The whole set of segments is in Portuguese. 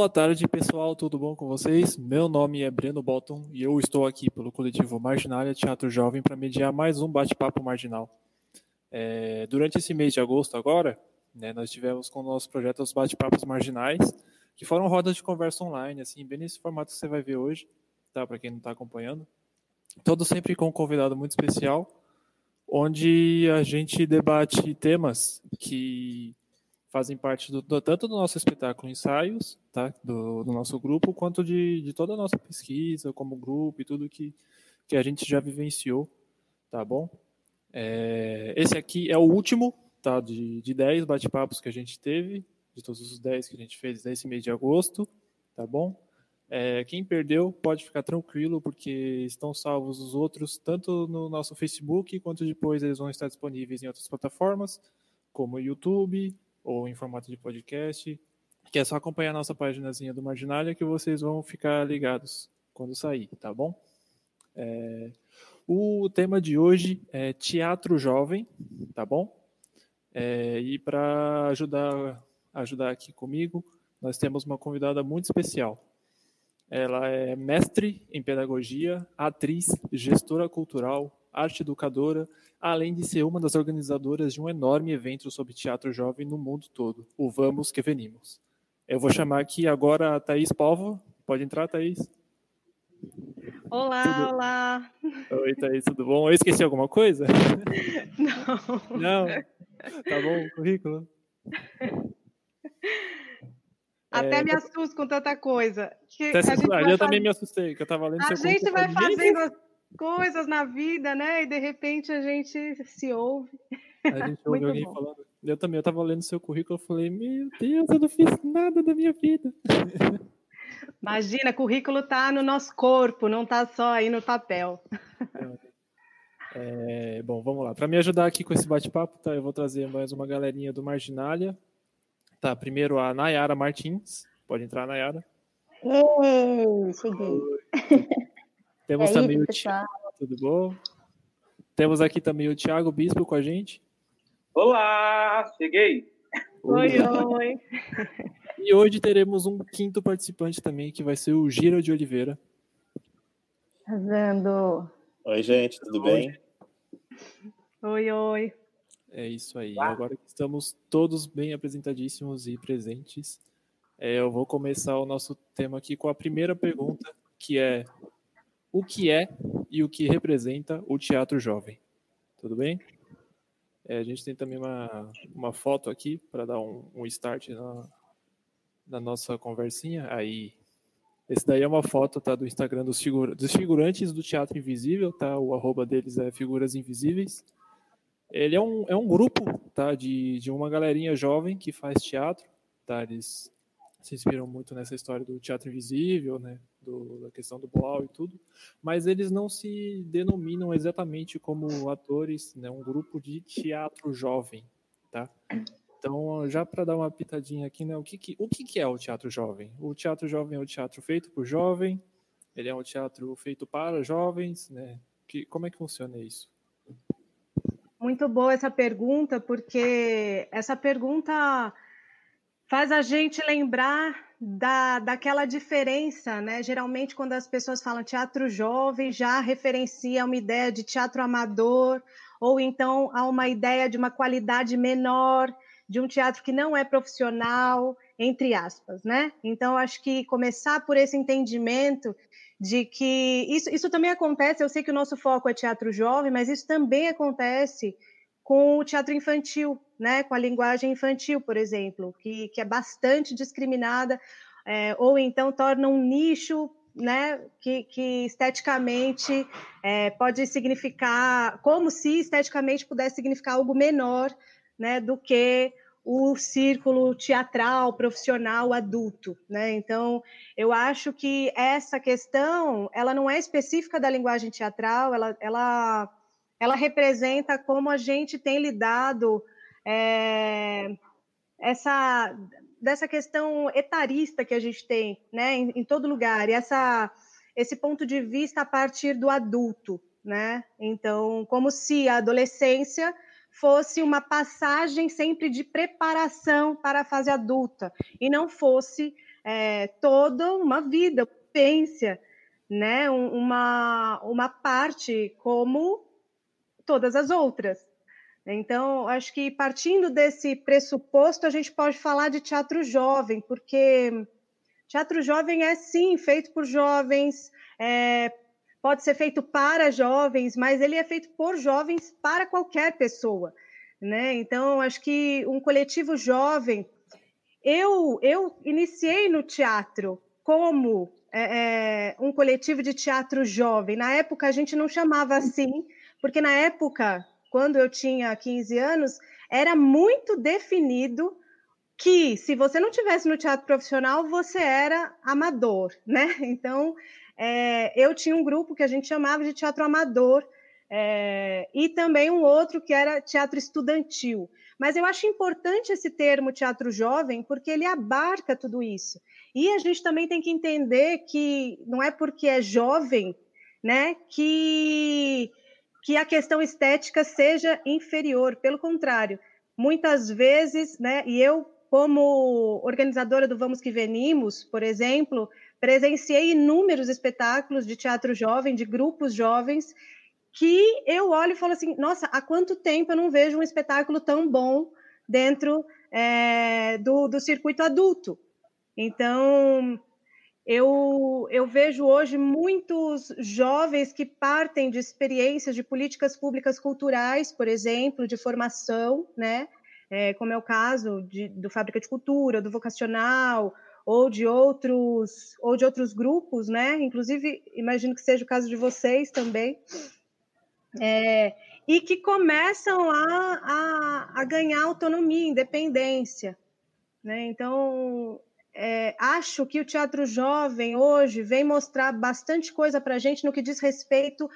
Boa tarde, pessoal, tudo bom com vocês? Meu nome é Breno Bolton e eu estou aqui pelo coletivo Marginália Teatro Jovem para mediar mais um bate-papo marginal. É, durante esse mês de agosto agora, né, nós tivemos com o nosso projeto os bate-papos marginais, que foram rodas de conversa online, assim, bem nesse formato que você vai ver hoje, tá? Para quem não está acompanhando. Todos sempre com um convidado muito especial, onde a gente debate temas que fazem parte do, do, tanto do nosso espetáculo ensaios, tá, do, do, nosso grupo, quanto de, de toda a nossa pesquisa como grupo e tudo que, que a gente já vivenciou, tá bom? É, esse aqui é o último, tá, de, de 10 bate-papos que a gente teve, de todos os 10 que a gente fez nesse mês de agosto, tá bom? É, quem perdeu pode ficar tranquilo, porque estão salvos os outros, tanto no nosso Facebook, quanto depois eles vão estar disponíveis em outras plataformas, como YouTube, ou em formato de podcast, que é só acompanhar a nossa páginazinha do Marginália que vocês vão ficar ligados quando sair, tá bom? É, o tema de hoje é teatro jovem, tá bom? É, e para ajudar, ajudar aqui comigo, nós temos uma convidada muito especial. Ela é mestre em pedagogia, atriz, gestora cultural, arte educadora, além de ser uma das organizadoras de um enorme evento sobre teatro jovem no mundo todo, o Vamos Que Venimos. Eu vou chamar aqui agora a Thaís Povo. Pode entrar, Thaís. Olá, tudo... olá. Oi, Thaís, tudo bom? Eu esqueci alguma coisa? Não. Não? Tá bom, currículo? Até é... me assusto com tanta coisa. Que Até eu fazer... também me assustei, que eu estava lendo A gente vai fazendo coisas na vida, né? E de repente a gente se ouve. A gente ouve alguém bom. falando. Eu também, eu tava lendo seu currículo, eu falei, meu Deus, eu não fiz nada da minha vida. Imagina, currículo tá no nosso corpo, não tá só aí no papel. É, bom, vamos lá. Para me ajudar aqui com esse bate-papo, tá, eu vou trazer mais uma galerinha do Marginália. Tá, primeiro a Nayara Martins. Pode entrar, Nayara. Ei, cheguei. Temos é também isso, o Thiago, tudo bom? Temos aqui também o Thiago Bispo com a gente. Olá, cheguei. Oi, oi. E hoje teremos um quinto participante também, que vai ser o Gira de Oliveira. Vendo? Oi, gente, tudo oi. bem? Oi, oi. É isso aí. Agora que estamos todos bem apresentadíssimos e presentes, é, eu vou começar o nosso tema aqui com a primeira pergunta, que é o que é e o que representa o teatro jovem. Tudo bem? É, a gente tem também uma, uma foto aqui para dar um, um start na, na, nossa conversinha. Aí, esse daí é uma foto tá, do Instagram dos, figura, dos figurantes do Teatro Invisível, tá? O arroba deles é Figuras Invisíveis. Ele é um, é um grupo tá, de, de uma galerinha jovem que faz teatro. Tá? Eles se inspiram muito nessa história do teatro invisível, né, do, da questão do Blau e tudo, mas eles não se denominam exatamente como atores, né, um grupo de teatro jovem, tá? Então, já para dar uma pitadinha aqui, né, o que, que o que, que é o teatro jovem? O teatro jovem é o teatro feito por jovem, ele é um teatro feito para jovens, né? Que, como é que funciona isso? Muito boa essa pergunta, porque essa pergunta faz a gente lembrar da, daquela diferença, né? Geralmente, quando as pessoas falam teatro jovem, já referencia uma ideia de teatro amador, ou então a uma ideia de uma qualidade menor, de um teatro que não é profissional, entre aspas, né? Então, acho que começar por esse entendimento de que isso, isso também acontece, eu sei que o nosso foco é teatro jovem, mas isso também acontece com o teatro infantil, né, com a linguagem infantil, por exemplo, que, que é bastante discriminada, é, ou então torna um nicho né, que, que esteticamente é, pode significar, como se esteticamente pudesse significar algo menor né, do que o círculo teatral profissional adulto, né? Então, eu acho que essa questão, ela não é específica da linguagem teatral, ela, ela, ela representa como a gente tem lidado é, essa dessa questão etarista que a gente tem, né, em, em todo lugar, e essa esse ponto de vista a partir do adulto, né? Então, como se a adolescência fosse uma passagem sempre de preparação para a fase adulta e não fosse é, toda uma vida, potência, né? uma, uma parte como todas as outras. Então, acho que partindo desse pressuposto, a gente pode falar de teatro jovem, porque teatro jovem é sim feito por jovens, é, pode ser feito para jovens, mas ele é feito por jovens para qualquer pessoa, né? Então, acho que um coletivo jovem, eu eu iniciei no teatro como é, é, um coletivo de teatro jovem. Na época a gente não chamava assim, porque na época, quando eu tinha 15 anos, era muito definido que se você não tivesse no teatro profissional, você era amador, né? Então, é, eu tinha um grupo que a gente chamava de teatro amador é, e também um outro que era teatro estudantil. Mas eu acho importante esse termo teatro jovem porque ele abarca tudo isso. E a gente também tem que entender que não é porque é jovem, né, que que a questão estética seja inferior. Pelo contrário, muitas vezes, né, e eu como organizadora do Vamos Que Venimos, por exemplo, presenciei inúmeros espetáculos de teatro jovem, de grupos jovens, que eu olho e falo assim: nossa, há quanto tempo eu não vejo um espetáculo tão bom dentro é, do, do circuito adulto? Então, eu, eu vejo hoje muitos jovens que partem de experiências de políticas públicas culturais, por exemplo, de formação, né? É, como é o caso de, do Fábrica de Cultura, do Vocacional, ou de outros ou de outros grupos, né? Inclusive, imagino que seja o caso de vocês também, é, e que começam a, a, a, ganhar autonomia, independência, né? Então, é, acho que o teatro jovem hoje vem mostrar bastante coisa para a gente no que diz respeito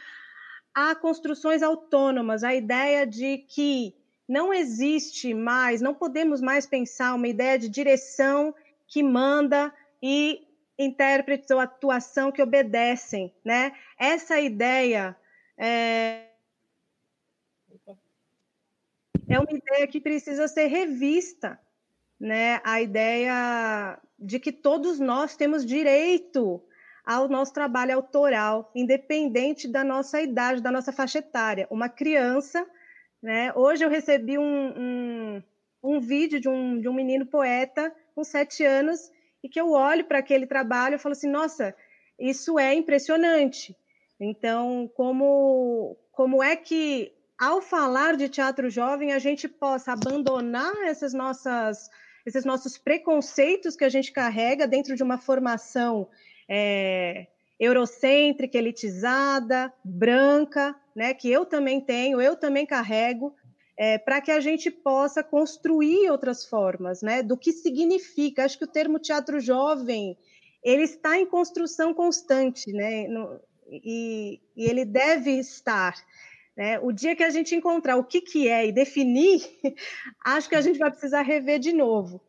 a construções autônomas, a ideia de que não existe mais, não podemos mais pensar uma ideia de direção que manda e intérpretes ou atuação que obedecem, né? Essa ideia é, é uma ideia que precisa ser revista, né? A ideia de que todos nós temos direito ao nosso trabalho autoral, independente da nossa idade, da nossa faixa etária. Uma criança, né? Hoje eu recebi um, um, um vídeo de um, de um menino poeta com sete anos e que eu olho para aquele trabalho e falo assim, nossa, isso é impressionante. Então, como, como é que, ao falar de teatro jovem, a gente possa abandonar essas nossas, esses nossos preconceitos que a gente carrega dentro de uma formação é, eurocêntrica, elitizada, branca, né, que eu também tenho, eu também carrego, é, para que a gente possa construir outras formas, né? Do que significa. Acho que o termo teatro jovem ele está em construção constante, né? No, e, e, ele deve estar. Né? O dia que a gente encontrar o que, que é e definir, acho que a gente vai precisar rever de novo.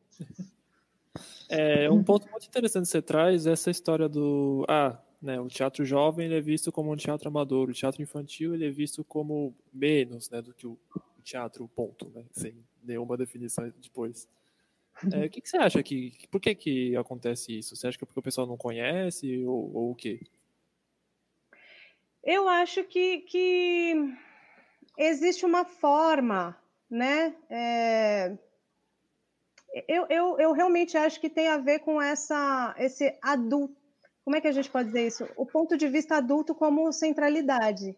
É um ponto muito interessante que você traz essa história do ah, né, o teatro jovem ele é visto como um teatro amador, o teatro infantil ele é visto como menos, né, do que o teatro, ponto, né? Sem nenhuma definição depois. É, o que, que, você acha que. Por que, que acontece isso? Você acha que é porque o pessoal não conhece ou, ou o quê? Eu acho que, que existe uma forma, né? É... Eu, eu, eu realmente acho que tem a ver com essa, esse adulto. Como é que a gente pode dizer isso? O ponto de vista adulto como centralidade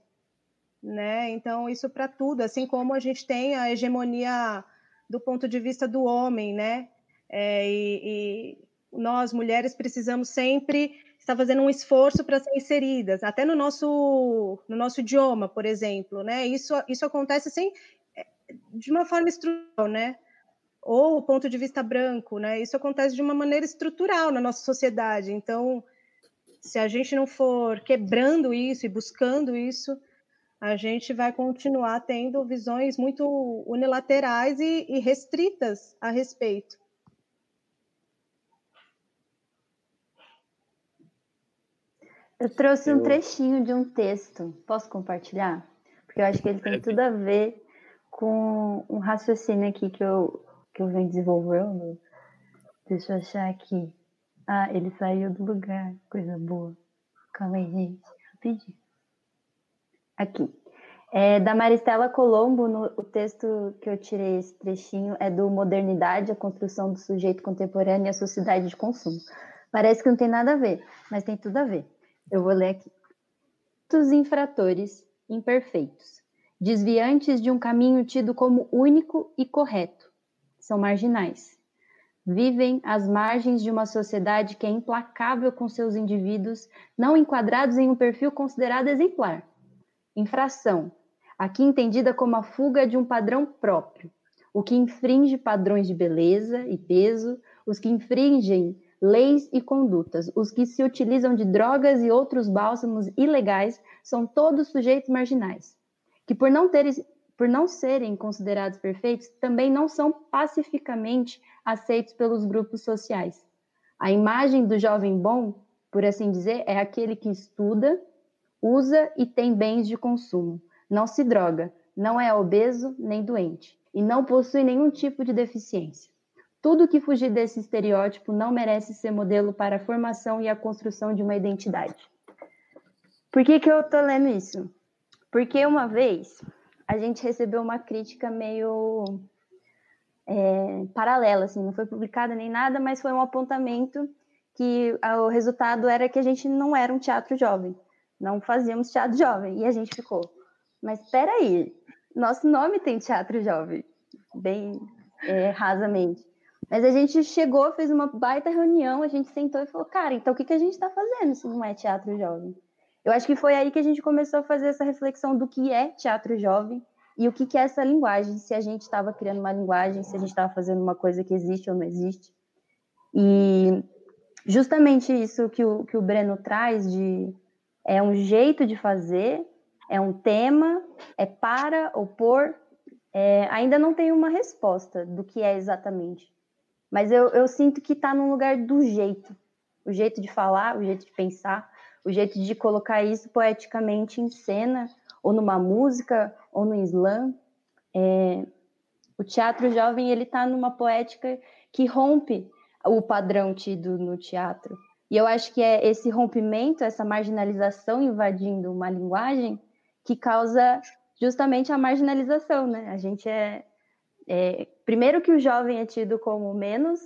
né? Então, isso para tudo, assim como a gente tem a hegemonia do ponto de vista do homem, né? É, e, e, nós, mulheres, precisamos sempre estar fazendo um esforço para ser inseridas, até no nosso, no nosso idioma, por exemplo, né? Isso, isso acontece é, de uma forma estrutural, né? ou o ponto de vista branco, né? Isso acontece de uma maneira estrutural na nossa sociedade. Então, se a gente não for quebrando isso e buscando isso, a gente vai continuar tendo visões muito unilaterais e, e restritas a respeito. Eu trouxe um trechinho de um texto. Posso compartilhar? Porque eu acho que ele tem tudo a ver com um raciocínio aqui que eu, que eu venho desenvolvendo. Deixa eu achar aqui. Ah, ele saiu do lugar. Coisa boa. Calma aí, gente. Rapidinho. Aqui. É, da Maristela Colombo, no, o texto que eu tirei esse trechinho é do Modernidade, a construção do sujeito contemporâneo e a sociedade de consumo. Parece que não tem nada a ver, mas tem tudo a ver. Eu vou ler aqui. Os infratores imperfeitos, desviantes de um caminho tido como único e correto, são marginais. Vivem às margens de uma sociedade que é implacável com seus indivíduos, não enquadrados em um perfil considerado exemplar. Infração, aqui entendida como a fuga de um padrão próprio, o que infringe padrões de beleza e peso, os que infringem leis e condutas. Os que se utilizam de drogas e outros bálsamos ilegais são todos sujeitos marginais, que por não, por não serem considerados perfeitos, também não são pacificamente aceitos pelos grupos sociais. A imagem do jovem bom, por assim dizer, é aquele que estuda, usa e tem bens de consumo, não se droga, não é obeso nem doente e não possui nenhum tipo de deficiência. Tudo que fugir desse estereótipo não merece ser modelo para a formação e a construção de uma identidade. Por que, que eu tô lendo isso? Porque uma vez a gente recebeu uma crítica meio é, paralela, assim, não foi publicada nem nada, mas foi um apontamento que o resultado era que a gente não era um teatro jovem, não fazíamos teatro jovem, e a gente ficou, mas espera aí, nosso nome tem teatro jovem, bem é, rasamente. Mas a gente chegou, fez uma baita reunião, a gente sentou e falou, cara, então o que, que a gente está fazendo se não é teatro jovem? Eu acho que foi aí que a gente começou a fazer essa reflexão do que é teatro jovem e o que, que é essa linguagem, se a gente estava criando uma linguagem, se a gente estava fazendo uma coisa que existe ou não existe. E justamente isso que o, que o Breno traz de é um jeito de fazer, é um tema, é para ou por, é, ainda não tem uma resposta do que é exatamente. Mas eu, eu sinto que está no lugar do jeito. O jeito de falar, o jeito de pensar, o jeito de colocar isso poeticamente em cena, ou numa música, ou no slam. É, o teatro jovem ele está numa poética que rompe o padrão tido no teatro. E eu acho que é esse rompimento, essa marginalização invadindo uma linguagem que causa justamente a marginalização, né? A gente é, é, primeiro que o jovem é tido como menos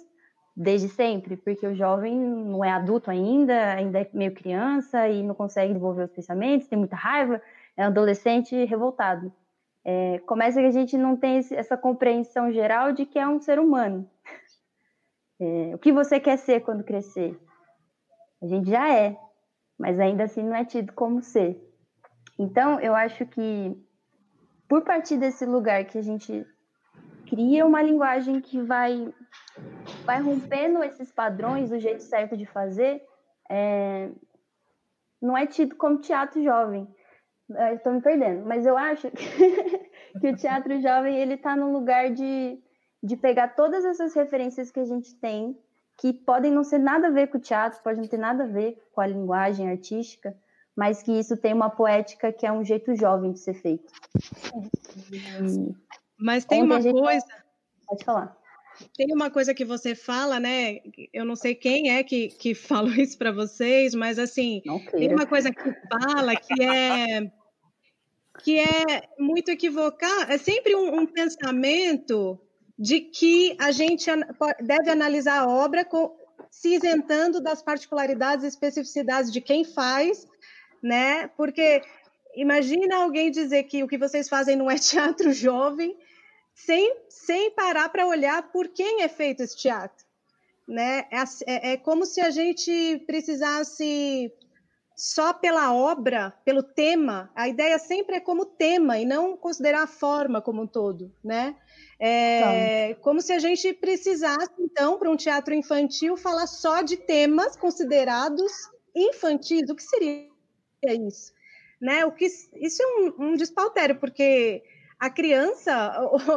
desde sempre, porque o jovem não é adulto ainda, ainda é meio criança e não consegue desenvolver os pensamentos, tem muita raiva, é um adolescente revoltado. É, começa que a gente não tem essa compreensão geral de que é um ser humano. É, o que você quer ser quando crescer? A gente já é, mas ainda assim não é tido como ser. Então, eu acho que por partir desse lugar que a gente cria uma linguagem que vai, vai rompendo esses padrões, o jeito certo de fazer, é, não é tido como teatro jovem. Estou me perdendo, mas eu acho que o teatro jovem ele está no lugar de, de pegar todas essas referências que a gente tem, que podem não ser nada a ver com o teatro, podem não ter nada a ver com a linguagem artística, mas que isso tem uma poética que é um jeito jovem de ser feito. Mas tem Ontem uma gente... coisa. Pode falar. Tem uma coisa que você fala, né? Eu não sei quem é que, que falou isso para vocês, mas assim, tem uma coisa que fala que é que é muito equivocar, é sempre um, um pensamento de que a gente deve analisar a obra com, se isentando das particularidades e especificidades de quem faz, né? Porque imagina alguém dizer que o que vocês fazem não é teatro jovem sem, sem parar para olhar por quem é feito esse teatro. Né? É, é, é, como se a gente precisasse só pela obra, pelo tema, a ideia sempre é como tema e não considerar a forma como um todo, né? É, como se a gente precisasse, então, para um teatro infantil, falar só de temas considerados infantis. O que seria isso? Né? O que, isso é um, um despautério, porque a criança,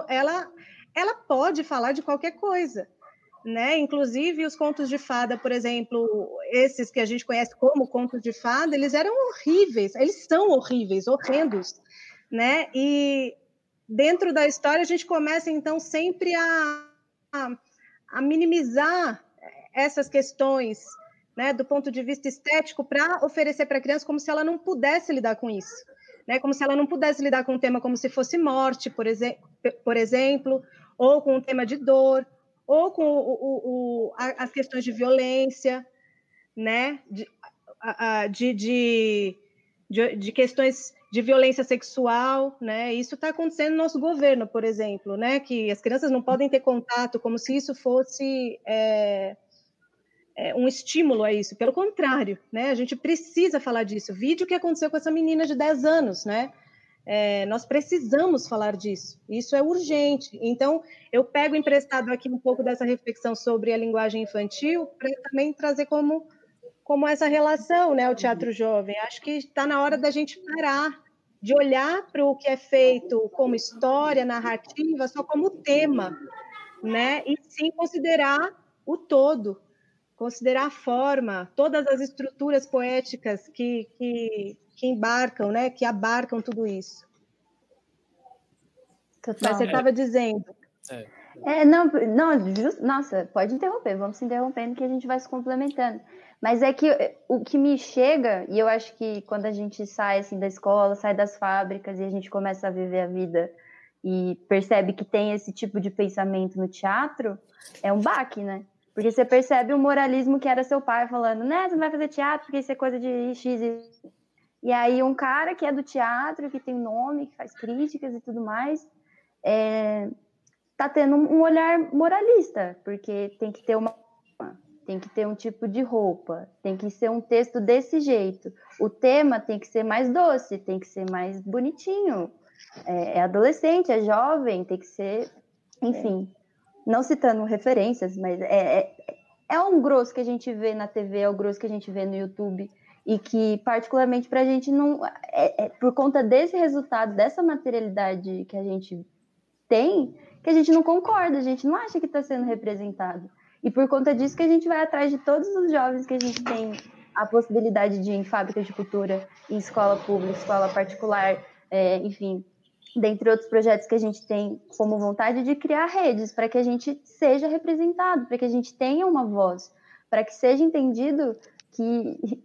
ela, ela pode falar de qualquer coisa né? Inclusive os contos de fada, por exemplo, esses que a gente conhece como contos de fada, eles eram horríveis, eles são horríveis, horrendos, né? E dentro da história a gente começa então sempre a, a, a minimizar essas questões, né, do ponto de vista estético, para oferecer para a criança como se ela não pudesse lidar com isso, né? Como se ela não pudesse lidar com um tema como se fosse morte, por, exe por exemplo, ou com um tema de dor ou com o, o, o, as questões de violência, né? de, de, de, de, questões de violência sexual, né? Isso está acontecendo no nosso governo, por exemplo, né? Que as crianças não podem ter contato, como se isso fosse é, é, um estímulo a isso. Pelo contrário, né? A gente precisa falar disso. Vídeo que aconteceu com essa menina de 10 anos, né? É, nós precisamos falar disso, isso é urgente. Então, eu pego emprestado aqui um pouco dessa reflexão sobre a linguagem infantil para também trazer como, como essa relação, né, o teatro jovem. Acho que está na hora da gente parar de olhar para o que é feito como história, narrativa, só como tema, né, e sim considerar o todo, considerar a forma, todas as estruturas poéticas que, que que embarcam, né, que abarcam tudo isso. Total. Mas você estava é. dizendo. É. é. não, não, just, nossa, pode interromper, vamos se interrompendo que a gente vai se complementando. Mas é que o que me chega, e eu acho que quando a gente sai assim da escola, sai das fábricas e a gente começa a viver a vida e percebe que tem esse tipo de pensamento no teatro, é um baque, né? Porque você percebe o moralismo que era seu pai falando, né, você não vai fazer teatro porque isso é coisa de X e e aí um cara que é do teatro, que tem nome, que faz críticas e tudo mais, é, tá tendo um olhar moralista, porque tem que ter uma tem que ter um tipo de roupa, tem que ser um texto desse jeito. O tema tem que ser mais doce, tem que ser mais bonitinho. É, é adolescente, é jovem, tem que ser, enfim, não citando referências, mas é, é, é um grosso que a gente vê na TV, é o grosso que a gente vê no YouTube e que particularmente para a gente não é, é, por conta desse resultado dessa materialidade que a gente tem que a gente não concorda a gente não acha que está sendo representado. E por conta disso que a gente vai atrás de todos os jovens que a gente tem a possibilidade de ir em fábrica de cultura em escola pública escola particular é, enfim dentre outros projetos que a gente tem como vontade de criar redes para que a gente seja representado para que a gente tenha uma voz para que seja entendido que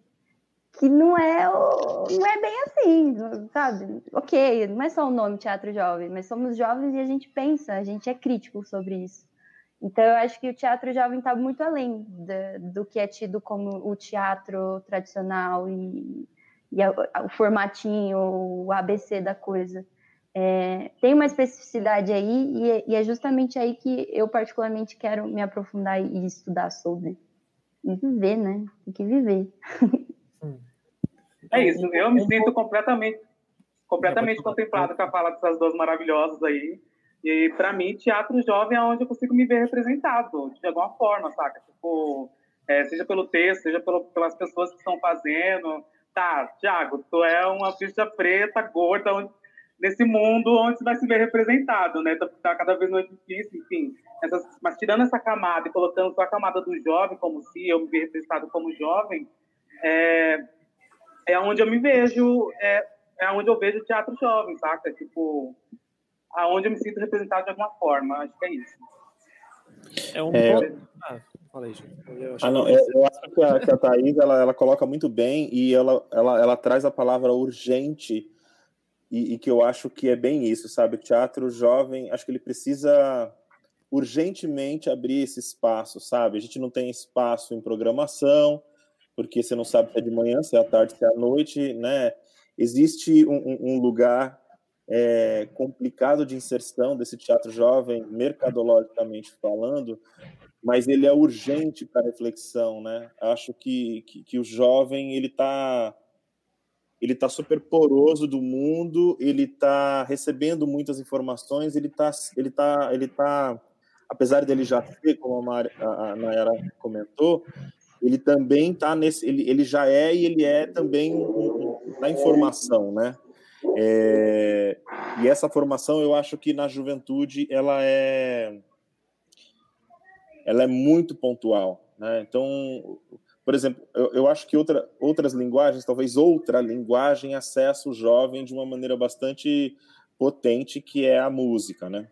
que não é, não é bem assim, sabe? Ok, não é só o nome Teatro Jovem, mas somos jovens e a gente pensa, a gente é crítico sobre isso. Então, eu acho que o teatro jovem está muito além de, do que é tido como o teatro tradicional e, e a, o formatinho, o ABC da coisa. É, tem uma especificidade aí, e é, e é, justamente aí que eu, particularmente, quero me aprofundar e estudar sobre. E viver, né? Tem que viver. É isso, eu me sinto completamente, completamente contemplado com a fala dessas duas maravilhosas aí. E para mim, teatro jovem é onde eu consigo me ver representado, de alguma forma, saca? Tipo, é, seja pelo texto, seja pelo, pelas pessoas que estão fazendo. Tá, Tiago, tu é uma bicha preta, gorda, onde, nesse mundo onde você vai se ver representado, né? Tá, tá cada vez mais difícil, enfim. Essas, mas tirando essa camada e colocando só a camada do jovem, como se eu me ver representado como jovem, é, é onde eu me vejo, é, é onde eu vejo teatro jovem, saca? Tipo, aonde eu me sinto representado de alguma forma. Acho que é isso. É um é... Ah, falei, eu, ah, não, eu, eu acho que a, que a Thaís ela, ela coloca muito bem e ela, ela, ela traz a palavra urgente e, e, que eu acho que é bem isso, sabe? O teatro jovem, acho que ele precisa urgentemente abrir esse espaço, sabe? A gente não tem espaço em programação, porque você não sabe se é de manhã, se é à tarde, se é à noite, né? Existe um, um lugar é, complicado de inserção desse teatro jovem, mercadologicamente falando, mas ele é urgente para reflexão, né? Acho que, que, que o jovem ele está ele está super poroso do mundo, ele está recebendo muitas informações, ele está ele tá, ele tá, apesar dele já ser, como a, a, a Nayara comentou, ele também está nesse, ele, ele já é e ele é também na informação, né? É, e essa formação, eu acho que na juventude ela é, ela é muito pontual, né? Então, por exemplo, eu, eu acho que outra, outras linguagens, talvez outra linguagem, acessa o jovem de uma maneira bastante potente, que é a música, né?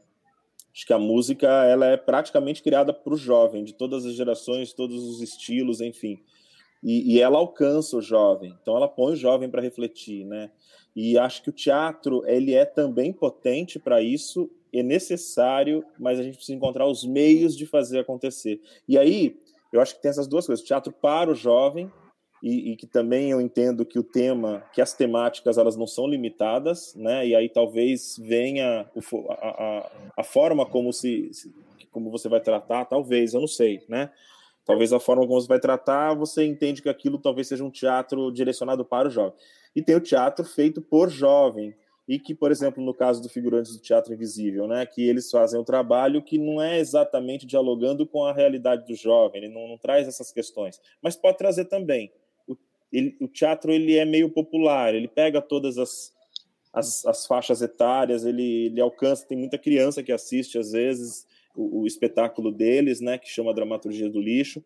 Acho que a música ela é praticamente criada para o jovem, de todas as gerações, todos os estilos, enfim. E, e ela alcança o jovem, então ela põe o jovem para refletir, né? E acho que o teatro ele é também potente para isso, é necessário, mas a gente precisa encontrar os meios de fazer acontecer. E aí eu acho que tem essas duas coisas: teatro para o jovem e, e, que também eu entendo que o tema, que as temáticas elas não são limitadas, né? E aí talvez venha a, a, a, forma como se, como você vai tratar, talvez, eu não sei, né? Talvez a forma como você vai tratar, você entende que aquilo talvez seja um teatro direcionado para o jovem. E tem o teatro feito por jovem, e que, por exemplo, no caso do Figurantes do Teatro Invisível, né, que eles fazem um trabalho que não é exatamente dialogando com a realidade do jovem, ele não, não traz essas questões, mas pode trazer também. Ele, o teatro ele é meio popular, ele pega todas as, as, as faixas etárias, ele, ele, alcança, tem muita criança que assiste às vezes o, o, espetáculo deles, né, que chama Dramaturgia do Lixo,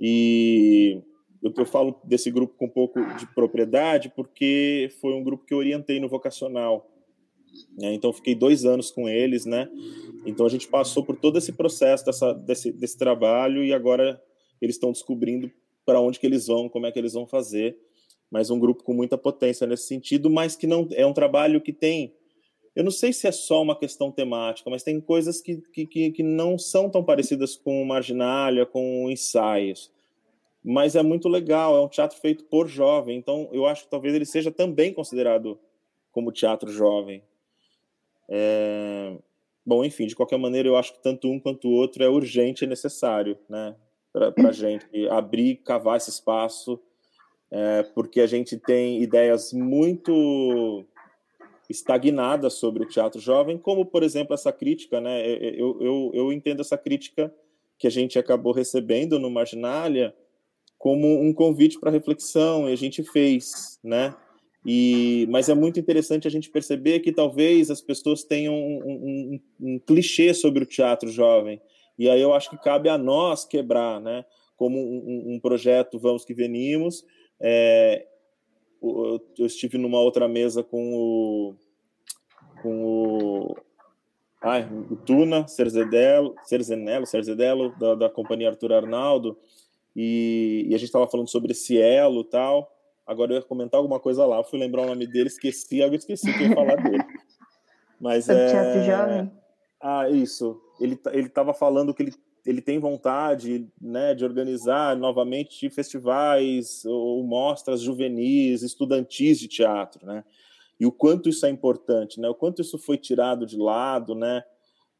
e eu, eu falo desse grupo com um pouco de propriedade porque foi um grupo que eu orientei no vocacional, né, então fiquei dois anos com eles, né, então a gente passou por todo esse processo dessa, desse, desse trabalho e agora eles estão descobrindo para onde que eles vão, como é que eles vão fazer. Mas um grupo com muita potência nesse sentido, mas que não é um trabalho que tem. Eu não sei se é só uma questão temática, mas tem coisas que, que, que não são tão parecidas com Marginália, com ensaios. Mas é muito legal, é um teatro feito por jovem, então eu acho que talvez ele seja também considerado como teatro jovem. É... Bom, enfim, de qualquer maneira, eu acho que tanto um quanto o outro é urgente e necessário, né? para a gente abrir, cavar esse espaço, é, porque a gente tem ideias muito estagnadas sobre o teatro jovem, como, por exemplo, essa crítica, né? Eu, eu, eu entendo essa crítica que a gente acabou recebendo no Marginália como um convite para reflexão, e a gente fez, né? E, mas é muito interessante a gente perceber que talvez as pessoas tenham um, um, um, clichê sobre o teatro jovem, e aí eu acho que cabe a nós quebrar, né? Como um, um projeto Vamos que Venimos. É, eu estive numa outra mesa com o, com o, ai, o Tuna Cerzedelo, Cerzenello, Cerzedelo da, da companhia Arthur Arnaldo, e, e a gente estava falando sobre esse elo tal. Agora eu ia comentar alguma coisa lá, fui lembrar o nome dele, esqueci, agora esqueci que eu ia falar dele. Mas é... Teatro Jovem? Ah, isso ele ele estava falando que ele, ele tem vontade né, de organizar novamente festivais ou mostras juvenis, estudantis de teatro, né? E o quanto isso é importante, né? O quanto isso foi tirado de lado, né?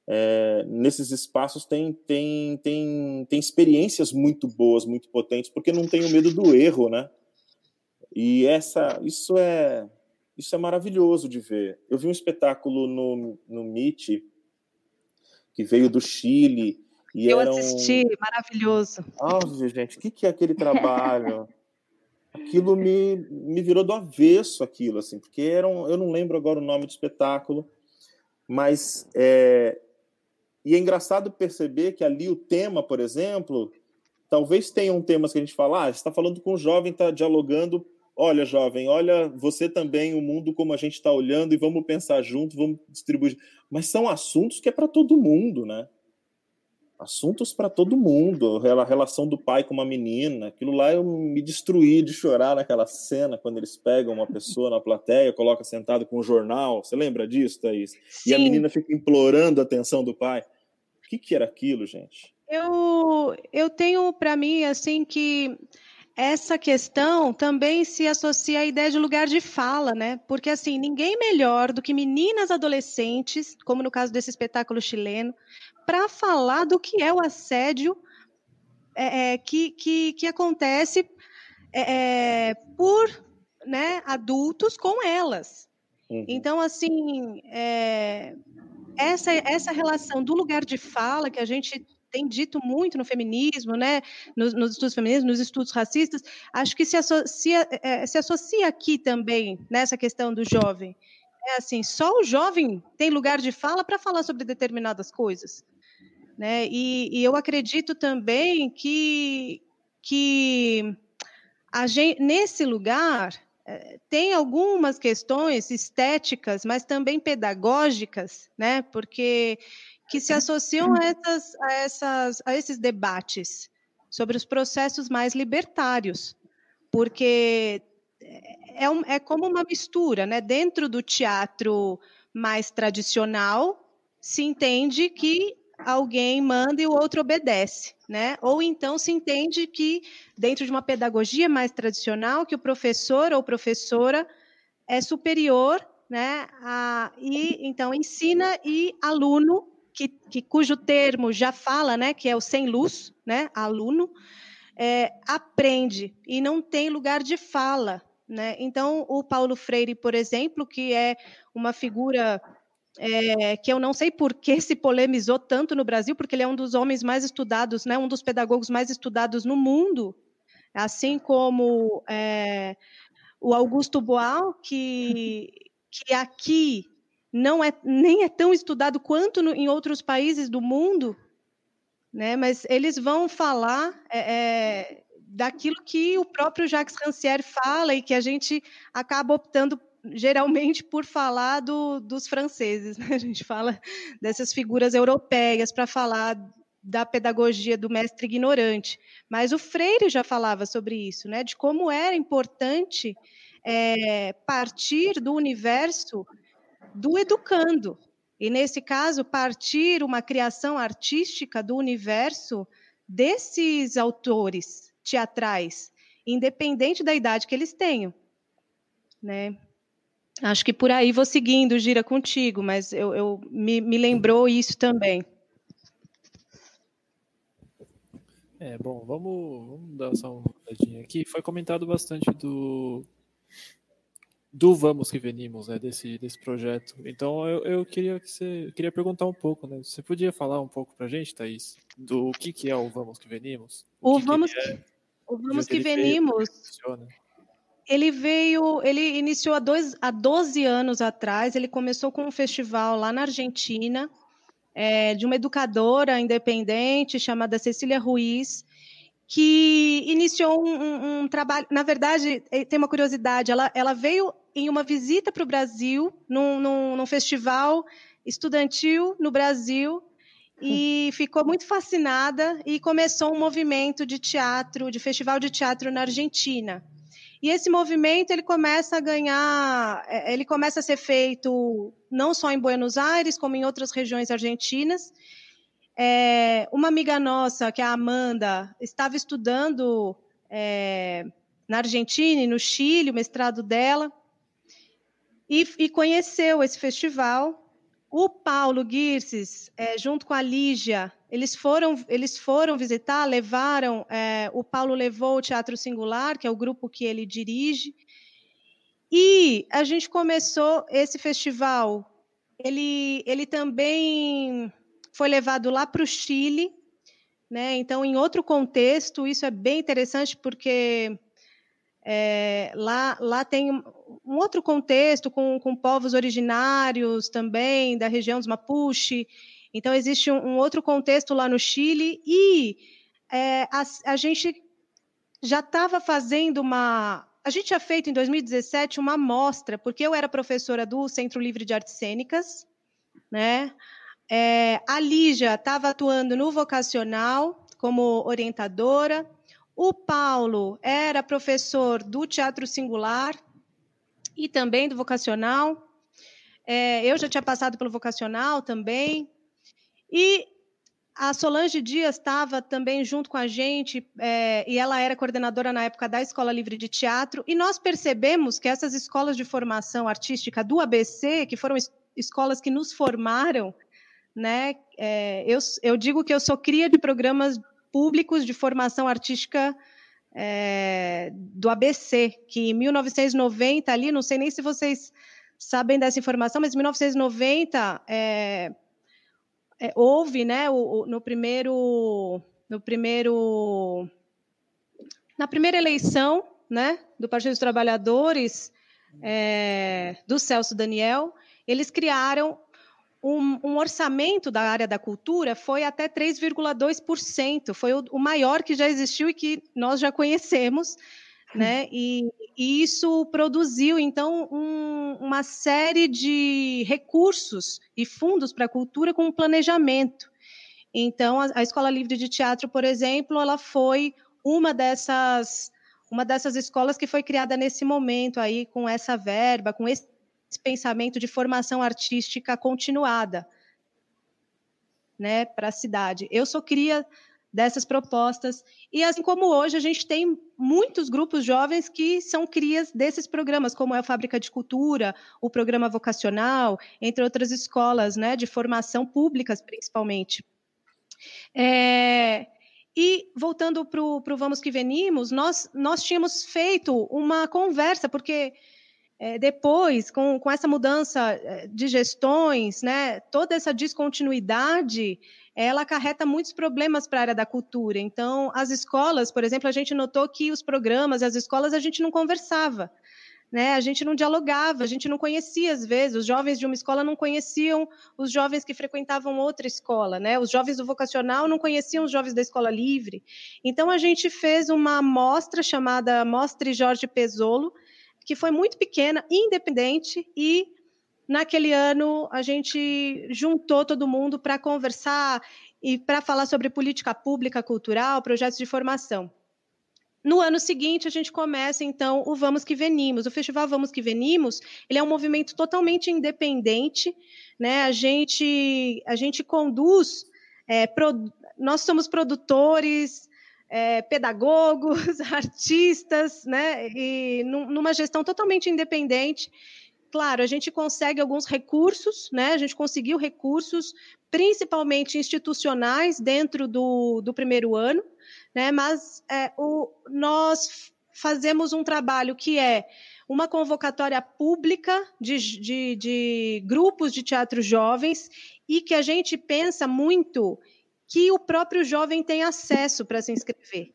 É, nesses espaços tem, tem, tem, tem experiências muito boas, muito potentes, porque não tem o medo do erro, né? E essa, isso é, isso é maravilhoso de ver. Eu vi um espetáculo no, no MIT que veio do Chile. E eu assisti, um... maravilhoso. Óbvio, gente, o que, que é aquele trabalho? aquilo me, me virou do avesso, aquilo, assim, porque era um, eu não lembro agora o nome do espetáculo, mas é, e é engraçado perceber que ali o tema, por exemplo, talvez tenham temas que a gente fala, ah, você está falando com um jovem, está dialogando olha, jovem, olha você também, o mundo como a gente está olhando e vamos pensar junto, vamos distribuir. Mas são assuntos que é para todo mundo, né? Assuntos para todo mundo. A relação do pai com uma menina, aquilo lá eu me destruí de chorar naquela cena quando eles pegam uma pessoa na plateia, coloca sentado com um jornal. Você lembra disso, Thaís? Sim. E a menina fica implorando a atenção do pai. O que, que era aquilo, gente? Eu, eu tenho para mim assim que essa questão também se associa à ideia de lugar de fala, né? Porque assim, ninguém melhor do que meninas adolescentes, como no caso desse espetáculo chileno, para falar do que é o assédio é, é, que, que, que acontece é, é por né, adultos com elas. Uhum. Então, assim, é, essa, essa relação do lugar de fala que a gente tem dito muito no feminismo, né, nos, nos, estudos feminismos, nos estudos racistas, acho que se associa, é, se associa aqui também nessa questão do jovem. É assim, só o jovem tem lugar de fala para falar sobre determinadas coisas. Né? E, e eu acredito também que, que a gente, nesse lugar eh, tem algumas questões estéticas, mas também pedagógicas, né? Porque que se associam a, essas, a, essas, a esses debates sobre os processos mais libertários, porque é, um, é como uma mistura, né? Dentro do teatro mais tradicional, se entende que alguém manda e o outro obedece, né? Ou então se entende que dentro de uma pedagogia mais tradicional que o professor ou professora é superior, né? A, e então ensina e aluno que, que, cujo termo já fala, né? Que é o sem luz, né? Aluno é, aprende e não tem lugar de fala, né? Então o Paulo Freire, por exemplo, que é uma figura é, que eu não sei por que se polemizou tanto no Brasil, porque ele é um dos homens mais estudados, né, um dos pedagogos mais estudados no mundo, assim como é, o Augusto Boal, que, que aqui não é nem é tão estudado quanto no, em outros países do mundo, né, mas eles vão falar é, é daquilo que o próprio Jacques Rancière fala e que a gente acaba optando geralmente por falar do, dos franceses. Né? A gente fala dessas figuras europeias para falar da pedagogia do mestre ignorante. Mas o Freire já falava sobre isso, né? de como era importante é, partir do universo do educando. E, nesse caso, partir uma criação artística do universo desses autores teatrais, independente da idade que eles tenham. Né? Acho que por aí vou seguindo, gira contigo, mas eu, eu me, me lembrou isso também. É, bom, vamos, vamos dar só uma olhadinha aqui. Foi comentado bastante do do Vamos que Venimos, né, desse, desse projeto. Então eu, eu queria que você eu queria perguntar um pouco, né? Você podia falar um pouco para a gente, Thaís, do que, que é o Vamos que Venimos? O, o que Vamos que, é, o Vamos que, que Venimos. Veio, ele veio, ele iniciou há, dois, há 12 anos atrás, ele começou com um festival lá na Argentina, é, de uma educadora independente chamada Cecília Ruiz, que iniciou um, um, um, trabalho. Na verdade, eh, tem uma curiosidade: ela, ela veio em uma visita para o Brasil, num, num, num, festival estudantil no Brasil, e ficou muito fascinada e começou um movimento de teatro, de festival de teatro na Argentina. E esse movimento ele começa a ganhar, é, ele começa a ser feito não só em Buenos Aires, como em outras regiões argentinas. É, uma amiga nossa, que é a Amanda, estava estudando é, na Argentina e no Chile, o mestrado dela, e, e conheceu esse festival. O Paulo Guirces, é, junto com a Lígia, eles foram, eles foram visitar, levaram, é, o Paulo levou o Teatro Singular, que é o grupo que ele dirige, e a gente começou esse festival. Ele, ele também foi levado lá para o Chile, né? Então, em outro contexto, isso é bem interessante porque é, lá, lá tem um outro contexto com, com povos originários também da região dos Mapuche. Então, existe um, um outro contexto lá no Chile e é, a, a gente já estava fazendo uma. A gente tinha feito em 2017 uma amostra, porque eu era professora do Centro Livre de Artes Cênicas, né? É, a Lígia estava atuando no vocacional como orientadora. O Paulo era professor do Teatro Singular e também do vocacional. É, eu já tinha passado pelo vocacional também. E a Solange Dias estava também junto com a gente, é, e ela era coordenadora na época da Escola Livre de Teatro, e nós percebemos que essas escolas de formação artística do ABC, que foram es escolas que nos formaram, né, é, eu, eu, digo que eu sou cria de programas públicos de formação artística é, do ABC, que em 1990, ali, não sei nem se vocês sabem dessa informação, mas em 1990 é, houve, né, o, o, no primeiro, no primeiro, na primeira eleição, né, do Partido dos Trabalhadores, é, do Celso Daniel, eles criaram um, um, orçamento da área da cultura foi até 3,2%, foi o, o, maior que já existiu e que nós já conhecemos, né? E, e isso produziu, então, um, uma série de recursos e fundos para a cultura com planejamento. Então, a, a Escola Livre de Teatro, por exemplo, ela foi uma dessas uma dessas escolas que foi criada nesse momento aí com essa verba, com esse pensamento de formação artística continuada né, para a cidade. Eu sou cria dessas propostas. E assim como hoje, a gente tem muitos grupos jovens que são crias desses programas, como é a Fábrica de Cultura, o Programa Vocacional, entre outras escolas né, de formação públicas, principalmente. É, e voltando para o Vamos Que Venimos, nós, nós tínhamos feito uma conversa, porque é, depois, com, com essa mudança é, de gestões, né, toda essa descontinuidade, ela acarreta muitos problemas para a área da cultura. Então, as escolas, por exemplo, a gente notou que os programas, as escolas, a gente não conversava. Né? A gente não dialogava, a gente não conhecia às vezes, os jovens de uma escola não conheciam os jovens que frequentavam outra escola, né? Os jovens do vocacional não conheciam os jovens da escola livre. Então a gente fez uma amostra chamada Mostre Jorge Pesolo, que foi muito pequena, independente, e naquele ano a gente juntou todo mundo para conversar e para falar sobre política pública cultural, projetos de formação. No ano seguinte, a gente começa, então, o Vamos Que Venimos. O Festival Vamos Que Venimos, ele é um movimento totalmente independente, né? A gente, a gente conduz, é, pro, nós somos produtores, é, pedagogos, artistas, né? E numa gestão totalmente independente. Claro, a gente consegue alguns recursos, né? A gente conseguiu recursos, principalmente institucionais, dentro do, do primeiro ano, né? Mas é, o, nós fazemos um trabalho que é uma convocatória pública de, de, de grupos de teatro jovens e que a gente pensa muito que o próprio jovem tem acesso para se inscrever.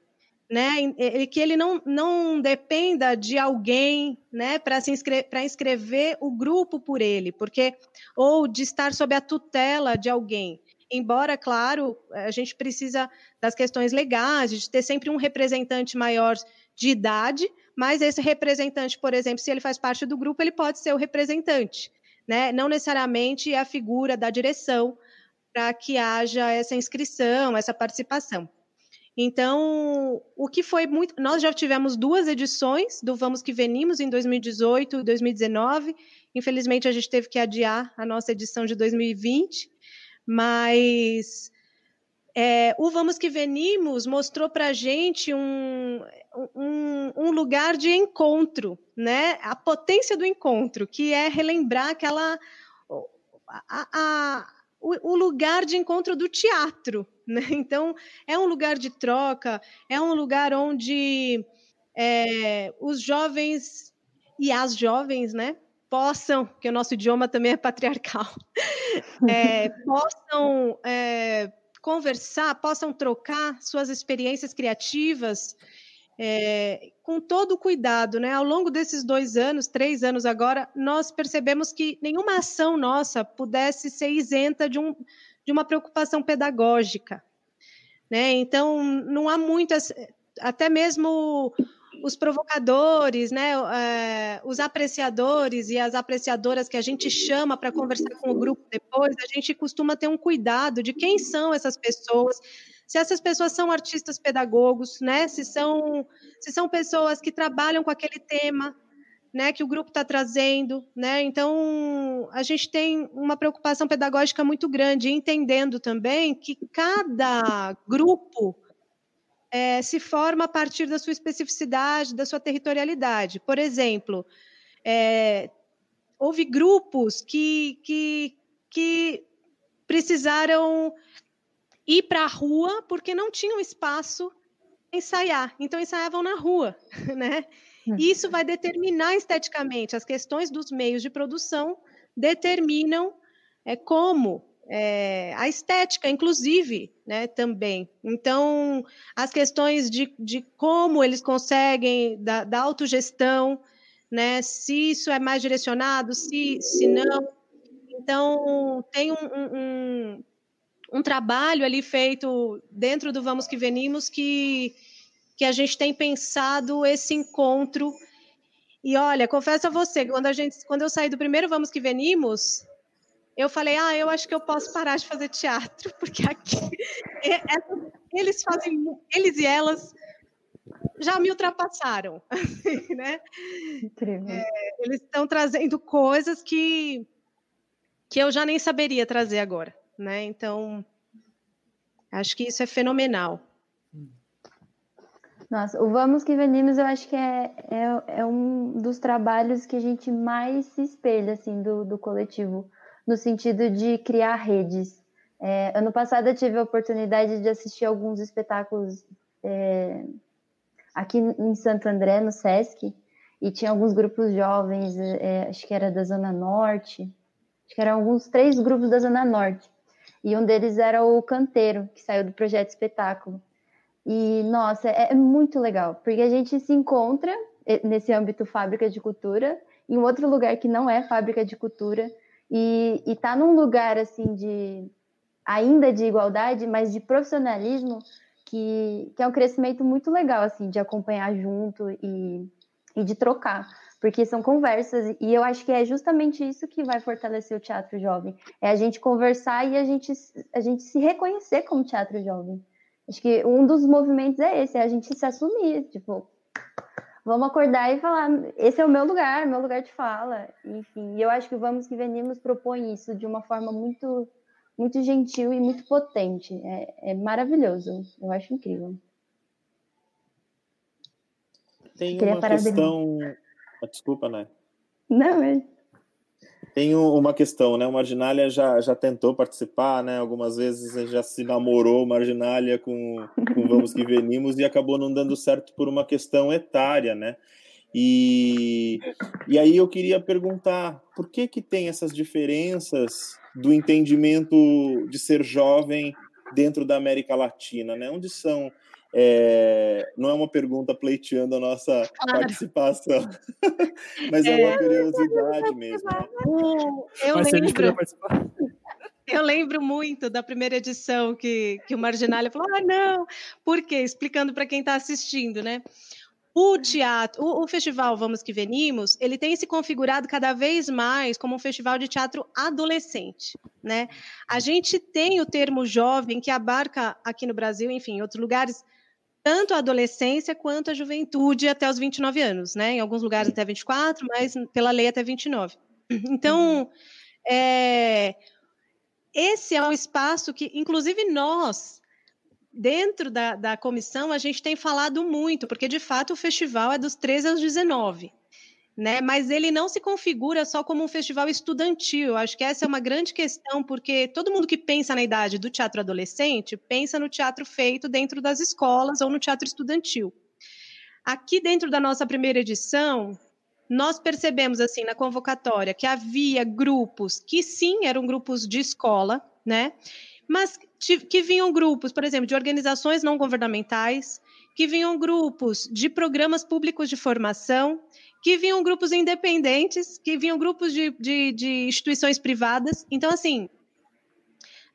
Né, e que ele não, não dependa de alguém né, para inscrever, inscrever o grupo por ele, porque ou de estar sob a tutela de alguém. Embora, claro, a gente precisa das questões legais, de ter sempre um representante maior de idade, mas esse representante, por exemplo, se ele faz parte do grupo, ele pode ser o representante, né? não necessariamente a figura da direção, para que haja essa inscrição, essa participação. Então, o que foi muito. Nós já tivemos duas edições do Vamos Que Venimos, em 2018 e 2019. Infelizmente, a gente teve que adiar a nossa edição de 2020, mas é, o Vamos Que Venimos mostrou para a gente um, um, um, lugar de encontro, né? a potência do encontro, que é relembrar aquela. A, a, o, o lugar de encontro do teatro. Né? Então, é um lugar de troca, é um lugar onde é, os jovens e as jovens, né, possam, que o nosso idioma também é patriarcal, é, possam é, conversar, possam trocar suas experiências criativas é, com todo o cuidado, né? Ao longo desses dois anos, três anos agora, nós percebemos que nenhuma ação nossa pudesse ser isenta de, um, de uma preocupação pedagógica, né? Então, não há muitas, até mesmo os provocadores, né, é, os apreciadores e as apreciadoras que a gente chama para conversar com o grupo depois, a gente costuma ter um cuidado de quem são essas pessoas, se essas pessoas são artistas pedagogos, né? Se são, se são pessoas que trabalham com aquele tema, né, que o grupo está trazendo, né? Então a gente tem uma preocupação pedagógica muito grande, entendendo também que cada grupo é, se forma a partir da sua especificidade, da sua territorialidade. Por exemplo, é, houve grupos que, que, que precisaram ir para a rua porque não tinham espaço ensaiar, então ensaiavam na rua, né? Hum. Isso vai determinar esteticamente as questões dos meios de produção determinam é, como é, a estética, inclusive, né, também. Então, as questões de, de como eles conseguem, da, da autogestão, né, se isso é mais direcionado, se, se não. Então, tem um, um, um trabalho ali feito dentro do Vamos Que Venimos que, que a gente tem pensado esse encontro. E olha, confesso a você, quando, a gente, quando eu saí do primeiro Vamos Que Venimos, eu falei, ah, eu acho que eu posso parar de fazer teatro, porque aqui eles fazem, eles e elas já me ultrapassaram, assim, né? Incrível. É, eles estão trazendo coisas que que eu já nem saberia trazer agora né? Então, acho que isso é fenomenal. Nossa, o Vamos Que Venimos eu acho que é, é, é, um dos trabalhos que a gente mais se espelha, assim, do, do coletivo, no sentido de criar redes. É, ano passado eu tive a oportunidade de assistir alguns espetáculos é, aqui em Santo André, no Sesc, e tinha alguns grupos jovens, é, acho que era da Zona Norte, acho que eram alguns três grupos da Zona Norte. E um deles era o Canteiro, que saiu do projeto Espetáculo. E, nossa, é, é muito legal, porque a gente se encontra nesse âmbito fábrica de cultura, em outro lugar que não é fábrica de cultura, e, está num lugar, assim, de ainda de igualdade, mas de profissionalismo, que, que é um crescimento muito legal, assim, de acompanhar junto e, e de trocar porque são conversas, e eu acho que é justamente isso que vai fortalecer o teatro jovem, é a gente conversar e a gente, a gente se reconhecer como teatro jovem. Acho que um dos movimentos é esse, é a gente se assumir, tipo, vamos acordar e falar, esse é o meu lugar, meu lugar de fala, enfim, e eu acho que o Vamos Que Venimos propõe isso de uma forma muito, muito gentil e muito potente, é, é maravilhoso, eu acho incrível. Tem uma questão... Desculpa, né? Não, é. Tem uma questão, né? O Marginália já, já tentou participar, né? Algumas vezes já se namorou Marginália com, com Vamos Que Venimos e acabou não dando certo por uma questão etária, né? E, e aí eu queria perguntar, por que que tem essas diferenças do entendimento de ser jovem dentro da América Latina, né? Onde são é, não é uma pergunta pleiteando a nossa claro. participação, mas é, é uma curiosidade mesmo. Né? Eu mas lembro. Eu lembro muito da primeira edição que, que o Marginália falou: ah, não, por quê? Explicando para quem está assistindo, né? O teatro, o, o, festival Vamos Que Venimos, ele tem se configurado cada vez mais como um festival de teatro adolescente, né? A gente tem o termo jovem que abarca aqui no Brasil, enfim, em outros lugares, tanto a adolescência quanto a juventude até os 29 anos, né? Em alguns lugares até 24, mas pela lei até 29. Então, uhum. é, esse é um espaço que, inclusive, nós, dentro da, da comissão, a gente tem falado muito, porque de fato o festival é dos 13 aos 19 né? Mas ele não se configura só como um festival estudantil. Acho que essa é uma grande questão, porque todo mundo que pensa na idade do teatro adolescente pensa no teatro feito dentro das escolas ou no teatro estudantil. Aqui dentro da nossa primeira edição, nós percebemos assim na convocatória que havia grupos que sim eram grupos de escola, né? Mas que vinham grupos, por exemplo, de organizações não governamentais, que vinham grupos de programas públicos de formação, que vinham grupos independentes, que vinham grupos de, de, de instituições privadas. Então, assim,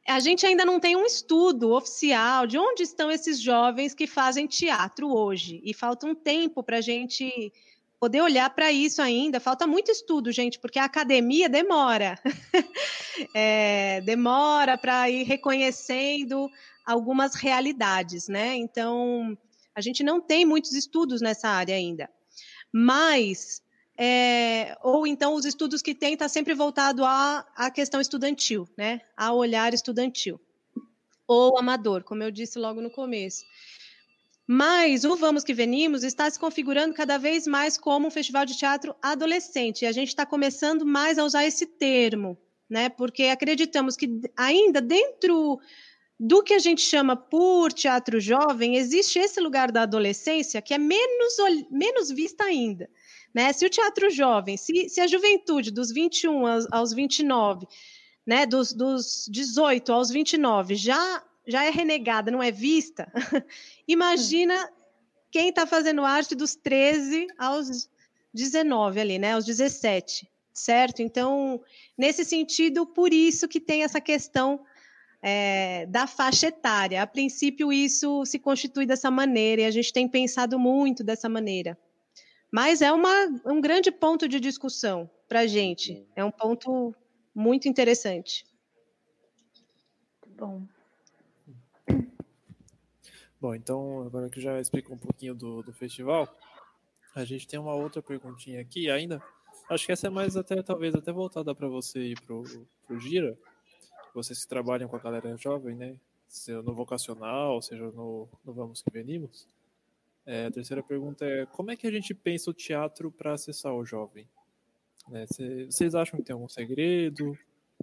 a gente ainda não tem um estudo oficial de onde estão esses jovens que fazem teatro hoje. E falta um tempo para a gente poder olhar para isso ainda. Falta muito estudo, gente, porque a academia demora. é, demora para ir reconhecendo algumas realidades, né? Então, a gente não tem muitos estudos nessa área ainda. Mas é, ou então os estudos que tem está sempre voltado à, à questão estudantil, né? A olhar estudantil. Ou amador, como eu disse logo no começo. Mas o Vamos Que Venimos está se configurando cada vez mais como um festival de teatro adolescente. E a gente está começando mais a usar esse termo, né? Porque acreditamos que ainda dentro do que a gente chama por teatro jovem, existe esse lugar da adolescência que é menos, menos vista ainda. Né? Se o teatro jovem, se, se a juventude dos 21 aos, aos 29, né, dos, dos 18 aos 29 já, já é renegada, não é vista, imagina quem está fazendo arte dos 13 aos 19 ali, né, aos 17, certo? Então, nesse sentido, por isso que tem essa questão é, da faixa etária. A princípio, isso se constitui dessa maneira e a gente tem pensado muito dessa maneira. Mas é uma, um grande ponto de discussão para a gente. É um ponto muito interessante. Bom. Bom, então, agora que já explico um pouquinho do, do festival, a gente tem uma outra perguntinha aqui ainda. Acho que essa é mais até, talvez, até voltada para você e para o Gira. Vocês que trabalham com a galera jovem, né? Seja no vocacional, seja no, no Vamos Que Venimos. É, a terceira pergunta é: como é que a gente pensa o teatro para acessar o jovem? É, vocês acham que tem algum segredo?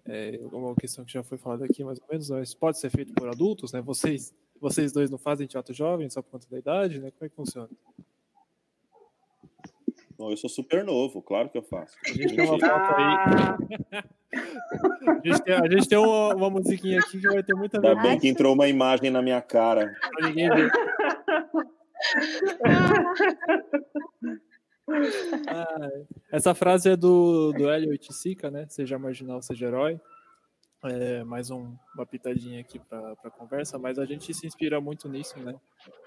É, uma questão que já foi falada aqui, mais ou menos, mas pode ser feito por adultos, né? Vocês, vocês dois não fazem teatro jovem só por conta da idade, né? Como é que funciona? Bom, eu sou super novo, claro que eu faço. A gente tem uma foto aí. a gente tem, a gente tem uma, uma, musiquinha aqui que vai ter muita Ainda bem que entrou uma imagem na minha cara. Pra ninguém ver. ah, essa frase é do, do Hélio Iticica, né? Seja marginal, seja herói. É, mais um, uma pitadinha aqui para a conversa, mas a gente se inspira muito nisso, né?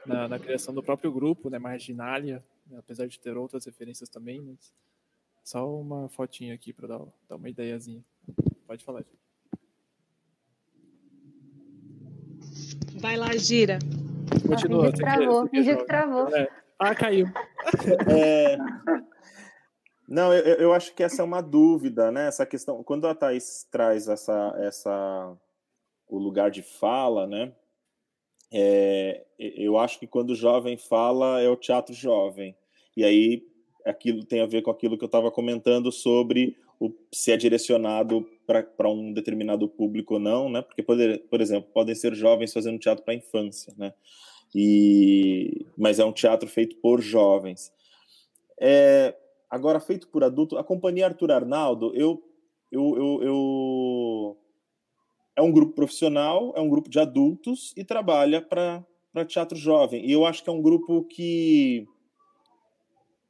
Na, na criação do próprio grupo, né? Marginália, né? Apesar de ter outras referências também, mas só uma fotinha aqui para dar, dar uma ideiazinha. Pode falar, gente. Vai lá, gira. Continua. Ah, travou, que travou. É. Ah, caiu. É... Não, eu, eu acho que essa é uma dúvida, né? Essa questão, quando a Thais traz essa, essa, o lugar de fala, né? É, eu acho que quando o jovem fala é o teatro jovem. E aí aquilo tem a ver com aquilo que eu estava comentando sobre o, se é direcionado para um determinado público ou não, né? Porque, por, por exemplo, podem ser jovens fazendo teatro para infância, né? E, mas é um teatro feito por jovens. É, agora, feito por adulto, a Companhia Arthur Arnaldo, eu, eu, eu, eu, é um grupo profissional, é um grupo de adultos e trabalha para teatro jovem. E eu acho que é um grupo que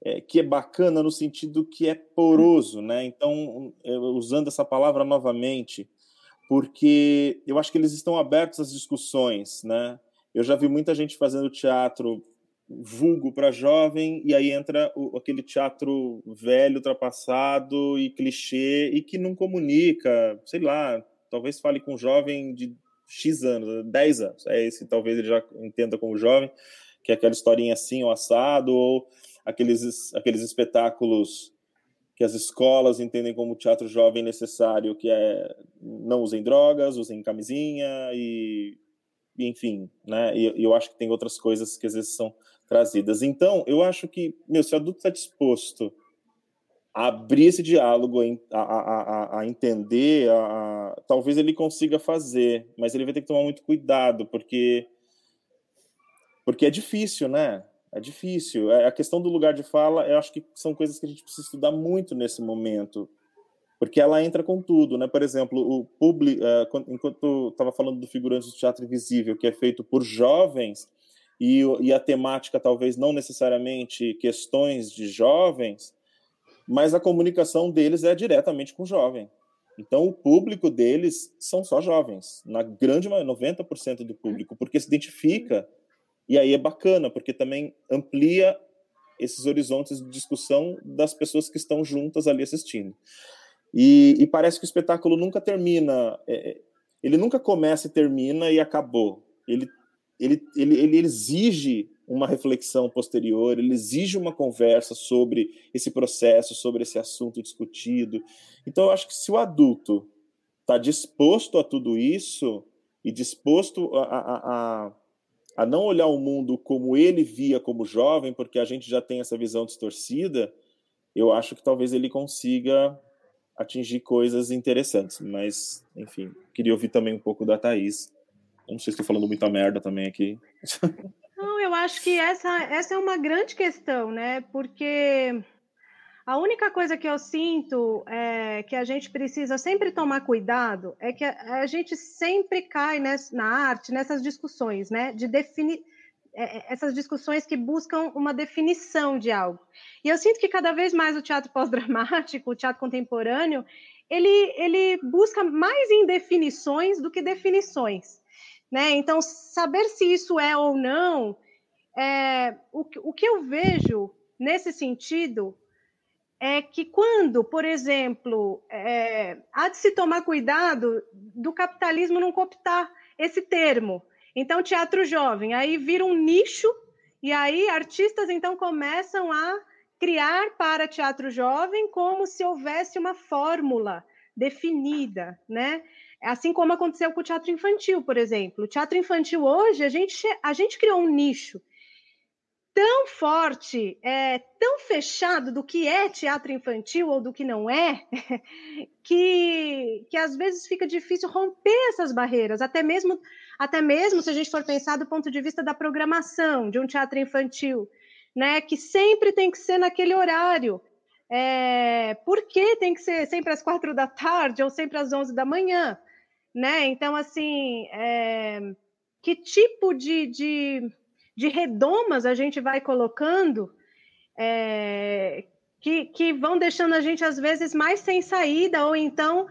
é, que é bacana no sentido que é poroso, né? Então, usando essa palavra novamente, porque eu acho que eles estão abertos às discussões, né? Eu já vi muita gente fazendo teatro vulgo para jovem e aí entra o, aquele teatro velho, ultrapassado e clichê e que não comunica, sei lá, talvez fale com um jovem de X anos, 10 anos, é esse talvez ele já entenda como jovem, que é aquela historinha assim, ou assado, ou aqueles, aqueles espetáculos que as escolas entendem como teatro jovem necessário, que é não usem drogas, usem camisinha e, enfim, né? E, e, eu acho que tem outras coisas que às vezes são trazidas. Então, eu acho que, meu, se o adulto está disposto abrir esse diálogo, a, a, a, entender, a, talvez ele consiga fazer, mas ele vai ter que tomar muito cuidado, porque porque é difícil, né? É difícil. É, a questão do lugar de fala, eu acho que são coisas que a gente precisa estudar muito nesse momento, porque ela entra com tudo, né? Por exemplo, o publi, uh, enquanto estava falando do figurante do teatro invisível, que é feito por jovens e, e a temática talvez não necessariamente questões de jovens, mas a comunicação deles é diretamente com o jovem. Então, o público deles são só jovens, na grande maioria, 90% do público, porque se identifica e aí é bacana, porque também amplia esses horizontes de discussão das pessoas que estão juntas ali assistindo. E, e parece que o espetáculo nunca termina, é, é ele nunca começa e termina e acabou. Ele, ele, ele, ele exige uma reflexão posterior, ele exige uma conversa sobre esse processo, sobre esse assunto discutido. Então, eu acho que se o adulto está disposto a tudo isso e disposto a, a, a, a, não olhar o mundo como ele via como jovem, porque a gente já tem essa visão distorcida, eu acho que talvez ele consiga atingir coisas interessantes. Mas, enfim, queria ouvir também um pouco da Thaís. Não sei se estou falando muita merda também aqui. Não, eu acho que essa, essa é uma grande questão, né? Porque a única coisa que eu sinto é que a gente precisa sempre tomar cuidado é que a, a gente sempre cai nessa, na arte, nessas discussões, né? De definir é, é, essas discussões que buscam uma definição de algo. E eu sinto que cada vez mais o teatro pós-dramático, o teatro contemporâneo, ele, ele busca mais indefinições do que definições. Né? Então, saber se isso é ou não, é, o, o que eu vejo nesse sentido é que quando, por exemplo, é, há de se tomar cuidado do capitalismo não cooptar esse termo. Então, teatro jovem, aí vira um nicho, e aí artistas então começam a criar para teatro jovem como se houvesse uma fórmula definida, né? Assim como aconteceu com o teatro infantil, por exemplo. O teatro infantil hoje, a gente, a gente criou um nicho tão forte, é, tão fechado do que é teatro infantil ou do que não é, que, que às vezes fica difícil romper essas barreiras, até mesmo, até mesmo se a gente for pensar do ponto de vista da programação de um teatro infantil, né, que sempre tem que ser naquele horário. É, por que tem que ser sempre às quatro da tarde ou sempre às onze da manhã? Né? Então, assim, é, que tipo de, de, de, redomas a gente vai colocando é, que, que vão deixando a gente, às vezes, mais sem saída, ou então,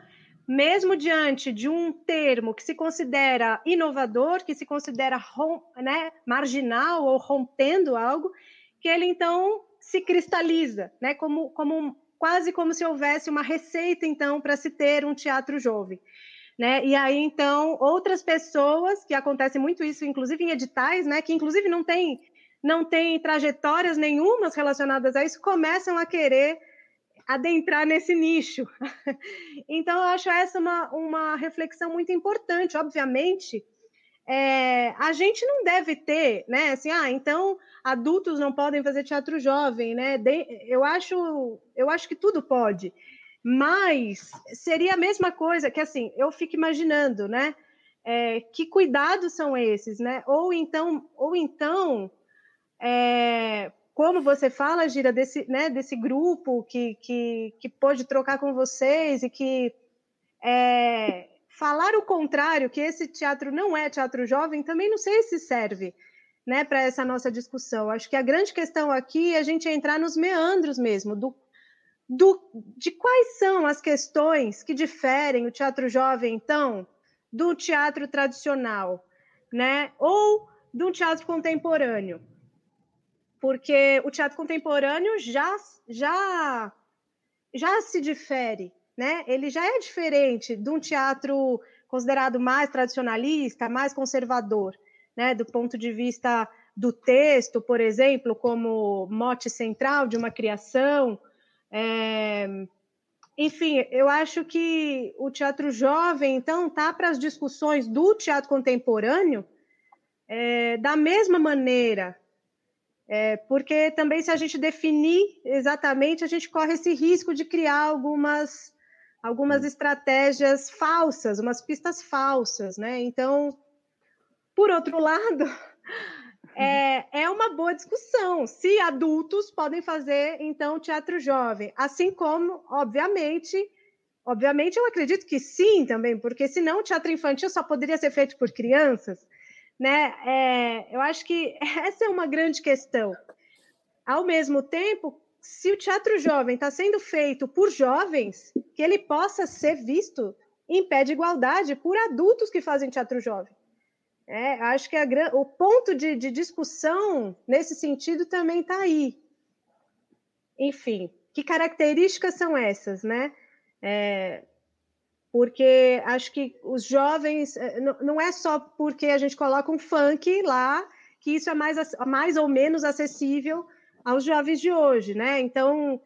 mesmo diante de um termo que se considera inovador, que se considera né, marginal ou rompendo algo, que ele, então, se cristaliza, né? Como, como quase como se houvesse uma receita, então, para se ter um teatro jovem. Né? E aí, então, outras pessoas, que acontece muito isso, inclusive em editais, né? Que inclusive não tem, não tem trajetórias nenhumas relacionadas a isso, começam a querer adentrar nesse nicho. então, eu acho essa uma, uma reflexão muito importante. Obviamente, é, a gente não deve ter, né? Assim, ah, então adultos não podem fazer teatro jovem, né? De, eu acho, eu acho que tudo pode. Mas seria a mesma coisa que assim, eu fico imaginando, né? É, que cuidados são esses, né? Ou então, ou então, é, como você fala, Gira, desse, né, desse grupo que, que, que pôde trocar com vocês e que é, falar o contrário, que esse teatro não é teatro jovem, também não sei se serve né, para essa nossa discussão. Acho que a grande questão aqui é a gente entrar nos meandros mesmo, do do, de quais são as questões que diferem o teatro jovem, então, do teatro tradicional, né? Ou do teatro contemporâneo. Porque o teatro contemporâneo já, já, já se difere, né? Ele já é diferente de um teatro considerado mais tradicionalista, mais conservador, né? Do ponto de vista do texto, por exemplo, como mote central de uma criação, é... Enfim, eu acho que o teatro jovem, então, tá para as discussões do teatro contemporâneo é, da mesma maneira, é, porque também se a gente definir exatamente, a gente corre esse risco de criar algumas algumas estratégias falsas, umas pistas falsas, né? Então, por outro lado, é, é uma boa discussão. Se adultos podem fazer, então, teatro jovem. Assim como, obviamente, obviamente eu acredito que sim também, porque senão o teatro infantil só poderia ser feito por crianças. Né? É, eu acho que essa é uma grande questão. Ao mesmo tempo, se o teatro jovem está sendo feito por jovens, que ele possa ser visto em pé de igualdade por adultos que fazem teatro jovem. É, acho que a, o ponto de, de discussão nesse sentido também está aí. Enfim, que características são essas, né? É, porque acho que os jovens eh, não é só porque a gente coloca um funk lá que isso é mais, mais ou menos acessível aos jovens de hoje, né? Então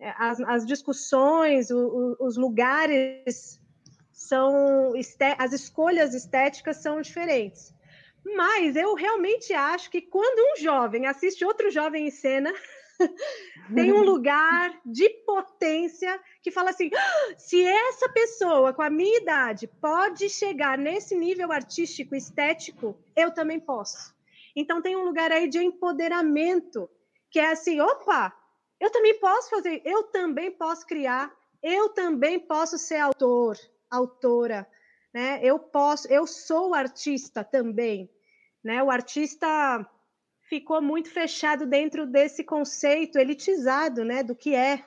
eh, as, as discussões, o, o, os lugares são as escolhas estéticas são diferentes. Mas eu realmente acho que quando um jovem assiste outro jovem em cena, tem um lugar de potência que fala assim: ah, se essa pessoa com a minha idade pode chegar nesse nível artístico, estético, eu também posso. Então tem um lugar aí de empoderamento, que é assim: opa, eu também posso fazer, eu também posso criar, eu também posso ser autor, autora, né? Eu posso, eu sou artista também, né? O artista ficou muito fechado dentro desse conceito elitizado, né, do que é,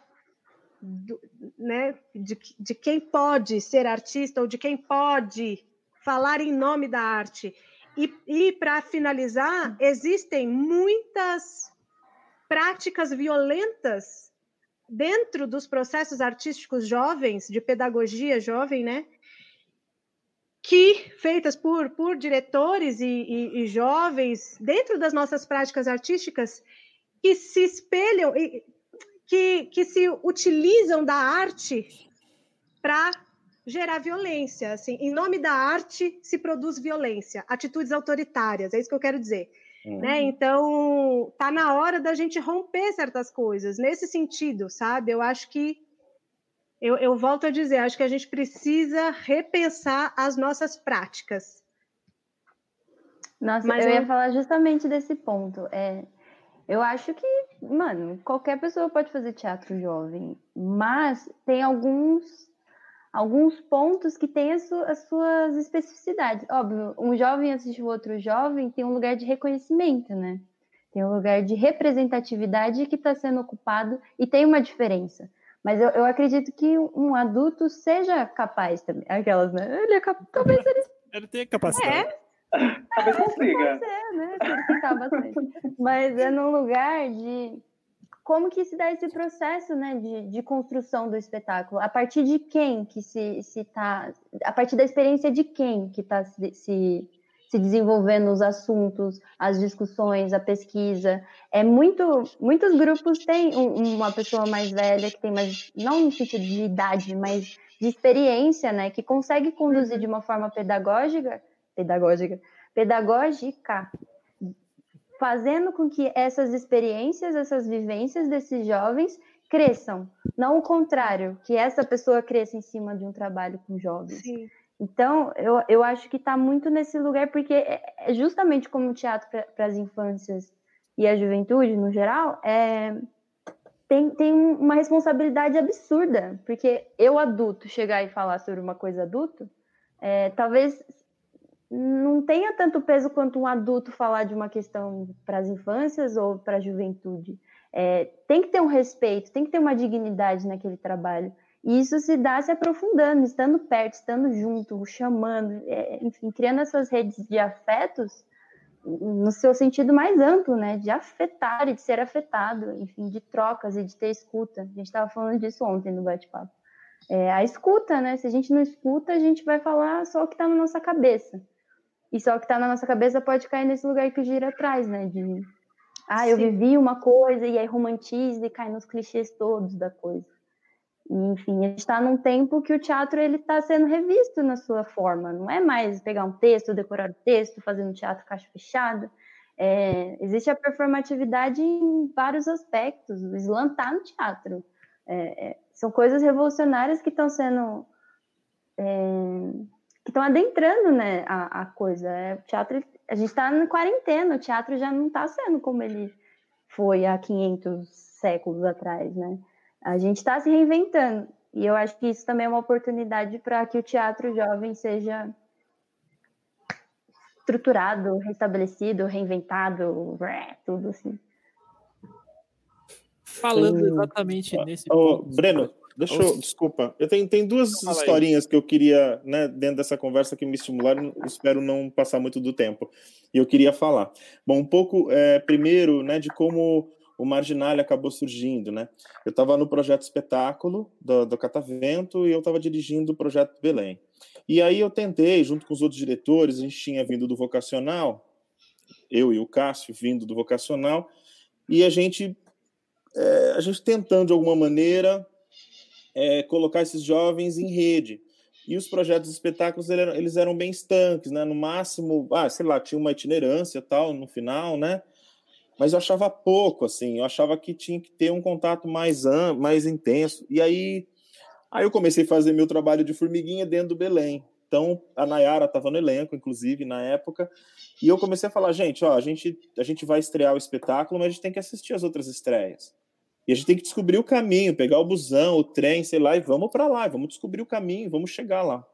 do, né, de, de quem pode ser artista ou de quem pode falar em nome da arte. E, e para finalizar, existem muitas práticas violentas dentro dos processos artísticos jovens, de pedagogia jovem, né? que feitas por, por diretores e, e, e, jovens dentro das nossas práticas artísticas que se espelham e que, que se utilizam da arte para gerar violência. Assim, em nome da arte se produz violência, atitudes autoritárias, é isso que eu quero dizer. Uhum. Né? Então, tá na hora da gente romper certas coisas nesse sentido, sabe? Eu acho que eu, eu volto a dizer, acho que a gente precisa repensar as nossas práticas. Nossa, Mas eu, eu ia falar justamente desse ponto. É, eu acho que, mano, qualquer pessoa pode fazer teatro jovem, mas tem alguns alguns pontos que têm as, su as, suas especificidades. Óbvio, um jovem assistir o outro jovem tem um lugar de reconhecimento, né? Tem um lugar de representatividade que está sendo ocupado e tem uma diferença. Mas eu, eu acredito que um adulto seja capaz também. Aquelas, né? Ele é capaz. Talvez ele. Ele tem capacidade. É. Talvez consiga. Ser, né? bastante. Mas é num lugar de como que se dá esse processo né, de, de construção do espetáculo? A partir de quem que se, se tá. A partir da experiência de quem que está se, se se desenvolvendo os assuntos, as discussões, a pesquisa. É muito, muitos grupos têm uma pessoa mais velha que tem mais, não no sentido de idade, mas de experiência, né, que consegue conduzir de uma forma pedagógica, pedagógica, pedagógica, fazendo com que essas experiências, essas vivências desses jovens cresçam, não o contrário, que essa pessoa cresça em cima de um trabalho com jovens. Sim. Então, eu, eu acho que está muito nesse lugar, porque é, é justamente como o teatro para as infâncias e a juventude, no geral, é, tem, tem uma responsabilidade absurda, porque eu, adulto, chegar e falar sobre uma coisa adulto, é, talvez não tenha tanto peso quanto um adulto falar de uma questão para as infâncias ou para a juventude. É, tem que ter um respeito, tem que ter uma dignidade naquele trabalho. E isso se dá se aprofundando, estando perto, estando junto, chamando, é, enfim, criando essas redes de afetos no seu sentido mais amplo, né? De afetar e de ser afetado, enfim, de trocas e de ter escuta. A gente estava falando disso ontem no bate-papo. É, a escuta, né? Se a gente não escuta, a gente vai falar só o que está na nossa cabeça. E só o que está na nossa cabeça pode cair nesse lugar que o gira atrás, né? De, ah, eu Sim. vivi uma coisa e aí romantiza e cai nos clichês todos da coisa. E, enfim, a gente está num tempo que o teatro ele está sendo revisto na sua forma. Não é mais pegar um texto, decorar o texto, fazer um teatro caixa fechada. É, existe a performatividade em vários aspectos. O slam está no teatro. É, é, são coisas revolucionárias que estão sendo é, que estão adentrando né, a, a coisa. É, o teatro, a gente está na quarentena, o teatro já não está sendo como ele foi há 500 séculos atrás, né? A gente está se reinventando. E eu acho que isso também é uma oportunidade para que o teatro jovem seja estruturado, restabelecido, reinventado, tudo assim. Falando exatamente nesse oh, ponto. Breno, deixa eu, desculpa. Eu tenho, tenho duas historinhas aí. que eu queria, né, dentro dessa conversa que me estimularam, espero não passar muito do tempo. E eu queria falar. Bom, um pouco, é, primeiro, né, de como o Marginal acabou surgindo, né? Eu estava no projeto espetáculo do, do Catavento e eu estava dirigindo o projeto Belém. E aí eu tentei, junto com os outros diretores, a gente tinha vindo do vocacional, eu e o Cássio vindo do vocacional, e a gente, é, a gente tentando de alguma maneira é, colocar esses jovens em rede. E os projetos de espetáculos eles eram bem estanques, né? No máximo, ah, sei lá, tinha uma itinerância tal no final, né? Mas eu achava pouco, assim. Eu achava que tinha que ter um contato mais mais intenso. E aí, aí eu comecei a fazer meu trabalho de formiguinha dentro do Belém. Então, a Nayara estava no elenco, inclusive, na época. E eu comecei a falar, gente, ó, a gente, a gente vai estrear o espetáculo, mas a gente tem que assistir as outras estreias. E a gente tem que descobrir o caminho, pegar o busão, o trem, sei lá, e vamos para lá, vamos descobrir o caminho, vamos chegar lá.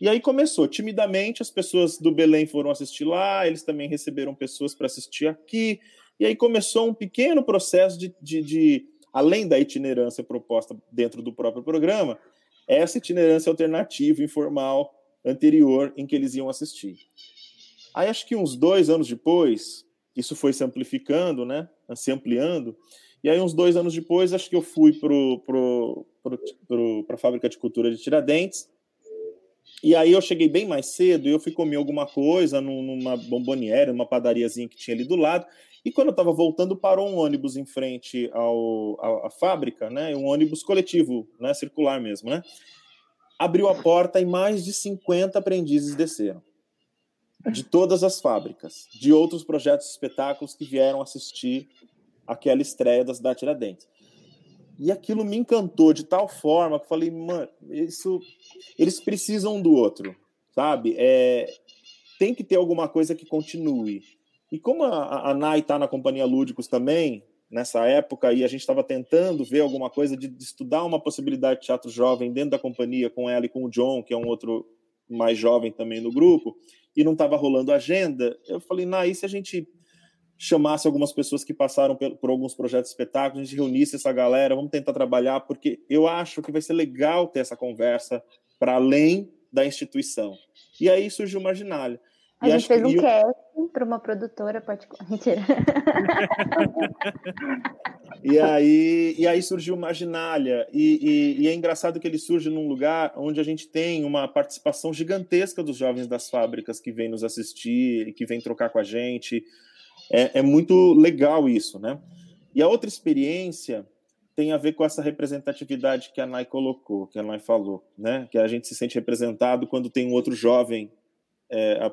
E aí começou, timidamente, as pessoas do Belém foram assistir lá, eles também receberam pessoas para assistir aqui, e aí começou um pequeno processo de, de, de, além da itinerância proposta dentro do próprio programa, essa itinerância alternativa, informal, anterior, em que eles iam assistir. Aí acho que uns dois anos depois, isso foi se amplificando, né, se ampliando, e aí, uns dois anos depois, acho que eu fui para pro, pro, pro, a fábrica de cultura de Tiradentes. E aí eu cheguei bem mais cedo e eu fui comer alguma coisa numa bomboniere, numa padariazinha que tinha ali do lado. E quando eu estava voltando, parou um ônibus em frente ao, à fábrica, né? Um ônibus coletivo, né? Circular mesmo, né? Abriu a porta e mais de 50 aprendizes desceram. De todas as fábricas, de outros projetos espetáculos que vieram assistir aquela estreia da Cidade Tiradentes. E aquilo me encantou de tal forma que eu falei, mano, isso, eles precisam do outro, sabe? É, tem que ter alguma coisa que continue. E como a, a Nai está na Companhia Lúdicos também, nessa época, e a gente estava tentando ver alguma coisa de, de, estudar uma possibilidade de teatro jovem dentro da companhia, com ela e com o John, que é um outro mais jovem também no grupo, e não estava rolando agenda, eu falei, Nai, se a gente chamasse algumas pessoas que passaram por, por, alguns projetos de espetáculo, a gente reunisse essa galera, vamos tentar trabalhar, porque eu acho que vai ser legal ter essa conversa para além da instituição. E aí surgiu o Marginalha. A e gente fez um eu... casting para uma produtora particular. Mentira. e, aí, e aí surgiu o Marginalha. E, e, e, é engraçado que ele surge num lugar onde a gente tem uma participação gigantesca dos jovens das fábricas que vêm nos assistir, que vêm trocar com a gente é, é muito legal isso, né? E a outra experiência tem a ver com essa representatividade que a Nai colocou, que a Nai falou, né? Que a gente se sente representado quando tem um outro jovem é,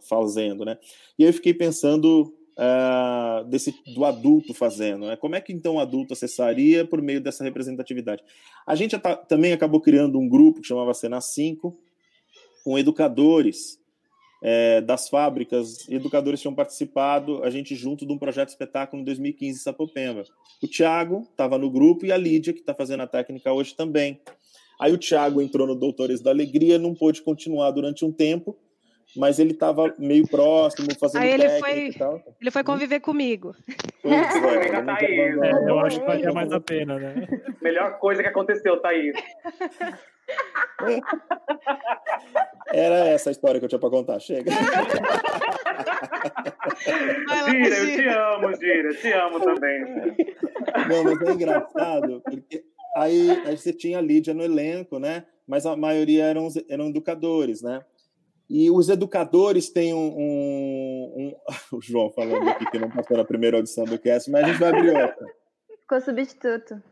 fazendo, né? E eu fiquei pensando uh, desse do adulto fazendo, né? Como é que então o adulto acessaria por meio dessa representatividade? A gente também acabou criando um grupo que chamava Cena 5 com educadores é, das fábricas, educadores tinham participado, a gente junto de um projeto espetáculo em 2015 em Sapopemba. O Thiago estava no grupo e a Lídia, que está fazendo a técnica hoje também. Aí o Thiago entrou no Doutores da Alegria, não pôde continuar durante um tempo, mas ele estava meio próximo, fazendo Aí ele foi, ele foi conviver comigo. Pois é, tá é, eu acho que valia mais a pena, né? Melhor coisa que aconteceu, Thaís. Era essa a história que eu tinha para contar. Chega. Gira, eu te amo, Gira. Te amo também. Não, mas é engraçado, porque aí, aí você tinha a Lídia no elenco, né? Mas a maioria eram, eram educadores, né? E os educadores têm um, um, um, O João falando aqui que não passou na primeira audição do cast, mas a gente vai abrir outra. Ficou substituto.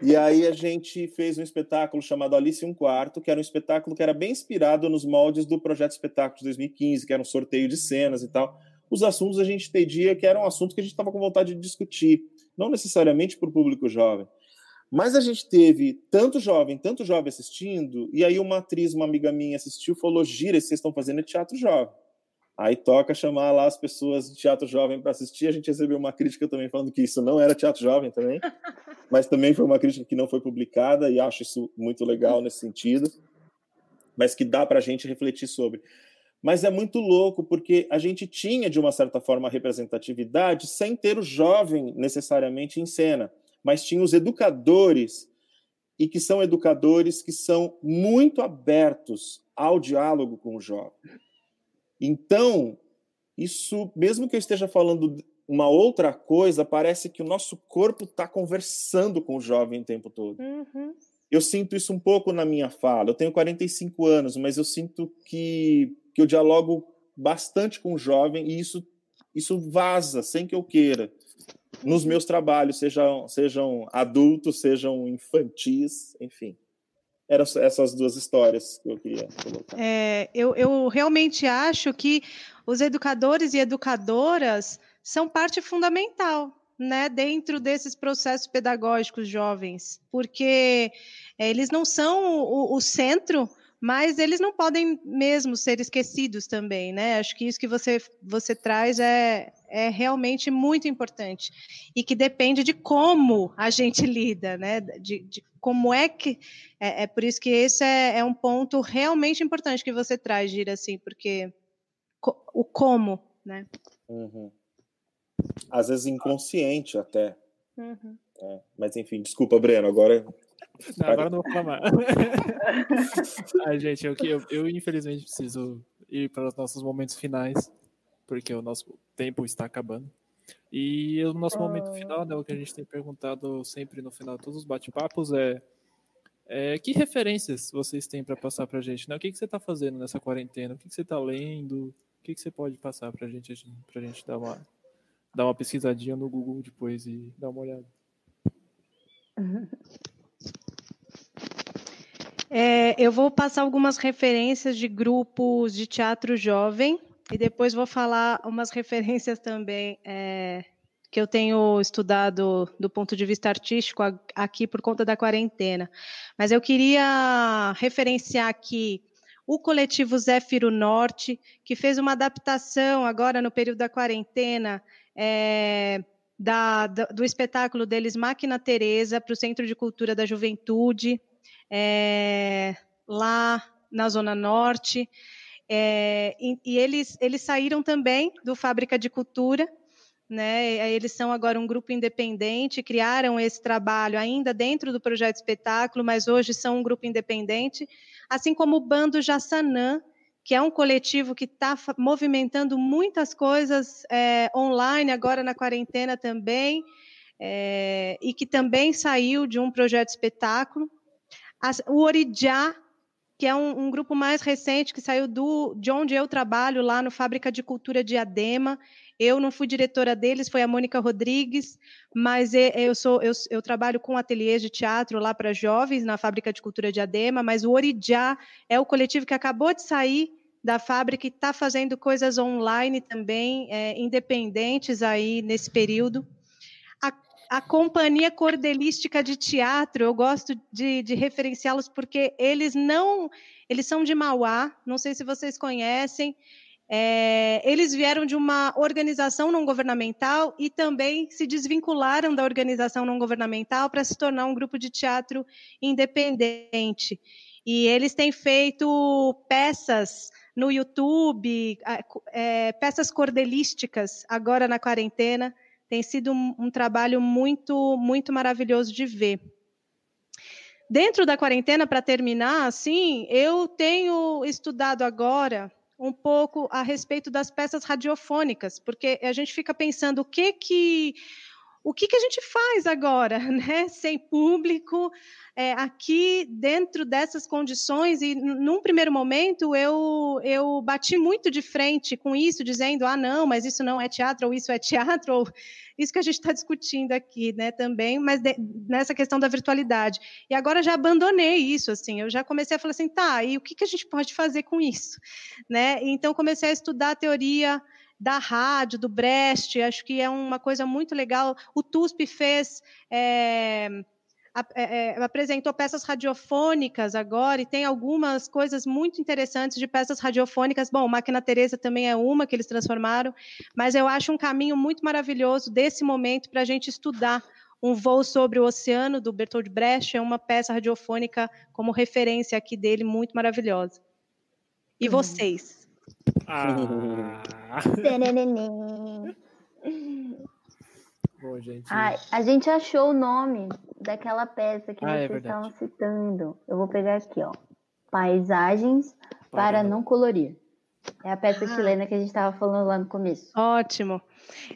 E aí a gente fez um espetáculo chamado Alice um Quarto, que era um espetáculo que era bem inspirado nos moldes do projeto Espetáculo de 2015, que era um sorteio de cenas e tal. Os assuntos a gente entendia que eram assuntos que a gente estava com vontade de discutir, não necessariamente para o público jovem. Mas a gente teve tanto jovem, tanto jovem assistindo, e aí uma atriz, uma amiga minha assistiu, falou: Gira, vocês estão fazendo é teatro jovem. Aí toca chamar lá as pessoas de teatro jovem para assistir. A gente recebeu uma crítica também falando que isso não era teatro jovem também, mas também foi uma crítica que não foi publicada e acho isso muito legal nesse sentido, mas que dá para a gente refletir sobre. Mas é muito louco porque a gente tinha de uma certa forma representatividade sem ter o jovem necessariamente em cena, mas tinha os educadores e que são educadores que são muito abertos ao diálogo com o jovem. Então, isso, mesmo que eu esteja falando uma outra coisa, parece que o nosso corpo está conversando com o jovem o tempo todo. Uhum. Eu sinto isso um pouco na minha fala. Eu tenho 45 anos, mas eu sinto que, que eu dialogo bastante com o jovem e isso, isso vaza sem que eu queira nos meus trabalhos, sejam, sejam adultos, sejam infantis, enfim. Eram essas duas histórias que eu queria colocar. É, eu, eu realmente acho que os educadores e educadoras são parte fundamental né, dentro desses processos pedagógicos jovens, porque é, eles não são o, o, centro, mas eles não podem mesmo ser esquecidos também, né? Acho que isso que você, você traz é, é realmente muito importante e que depende de como a gente lida, né? De, de como é que é, é, por isso que esse é, é, um ponto realmente importante que você traz, Gira, assim, porque o como, né? Uhum às vezes inconsciente até. Uhum. É, mas enfim, desculpa, Breno, agora. Não, agora não vou falar. Ai, gente, eu, eu, eu infelizmente preciso ir para os nossos momentos finais, porque o nosso tempo está acabando. E o nosso momento ah. final, né, o que a gente tem perguntado sempre no final de todos os bate-papos é, é, que referências vocês têm para passar para a gente? Né? O que, que você está fazendo nessa quarentena? O que, que você está lendo? O que, que você pode passar para a gente, a gente dar uma dar uma pesquisadinha no Google depois e dar uma olhada. É, eu vou passar algumas referências de grupos de teatro jovem e depois vou falar umas referências também é, que eu tenho estudado do ponto de vista artístico aqui por conta da quarentena. Mas eu queria referenciar aqui o coletivo Zéfiro Norte, que fez uma adaptação agora no período da quarentena é, da, do espetáculo deles Máquina Teresa para o Centro de Cultura da Juventude, é, lá na Zona Norte. É, e, e eles, eles saíram também do Fábrica de Cultura, né? Eles são agora um grupo independente, criaram esse trabalho ainda dentro do projeto espetáculo, mas hoje são um grupo independente, assim como o Bando Jassanã, que é um coletivo que está movimentando muitas coisas é, online, agora na quarentena também, é, e que também saiu de um projeto espetáculo. As, o Orijá, que é um, um, grupo mais recente, que saiu do, de onde eu trabalho, lá no Fábrica de Cultura de Adema. Eu não fui diretora deles, foi a Mônica Rodrigues, mas eu, sou, eu, eu trabalho com ateliês de teatro lá para jovens na Fábrica de Cultura de Adema, mas o Orijá é o coletivo que acabou de sair da fábrica e está fazendo coisas online também, é, independentes aí nesse período. A, Companhia Cordelística de Teatro, eu gosto de, de referenciá-los porque eles não, eles são de Mauá, não sei se vocês conhecem, é, eles vieram de uma organização não governamental e também se desvincularam da organização não governamental para se tornar um grupo de teatro independente. E eles têm feito peças no YouTube, é, peças cordelísticas agora na quarentena. Tem sido um, um trabalho muito, muito maravilhoso de ver. Dentro da quarentena, para terminar, assim, eu tenho estudado agora um pouco a respeito das peças radiofônicas, porque a gente fica pensando o que que o que, que a gente faz agora, né? Sem público, é, aqui dentro dessas condições, e num primeiro momento eu, eu bati muito de frente com isso, dizendo, ah, não, mas isso não é teatro, ou isso é teatro, ou isso que a gente está discutindo aqui, né, também, mas de, nessa questão da virtualidade. E agora já abandonei isso, assim, eu já comecei a falar assim, tá, e o que, que a gente pode fazer com isso? Né? Então comecei a estudar a teoria da rádio, do Brecht, acho que é uma coisa muito legal. O TUSP fez é, é, é, apresentou peças radiofônicas agora e tem algumas coisas muito interessantes de peças radiofônicas. Bom, Máquina Teresa também é uma que eles transformaram, mas eu acho um caminho muito maravilhoso desse momento para a gente estudar um voo sobre o oceano do Bertold Brecht é uma peça radiofônica como referência aqui dele muito maravilhosa. E uhum. vocês? Ah. Bom, gente. Ai, a gente achou o nome daquela peça que ah, é vocês é estavam citando. Eu vou pegar aqui, ó. Paisagens para, para não colorir. É a peça ah. chilena que a gente estava falando lá no começo. Ótimo.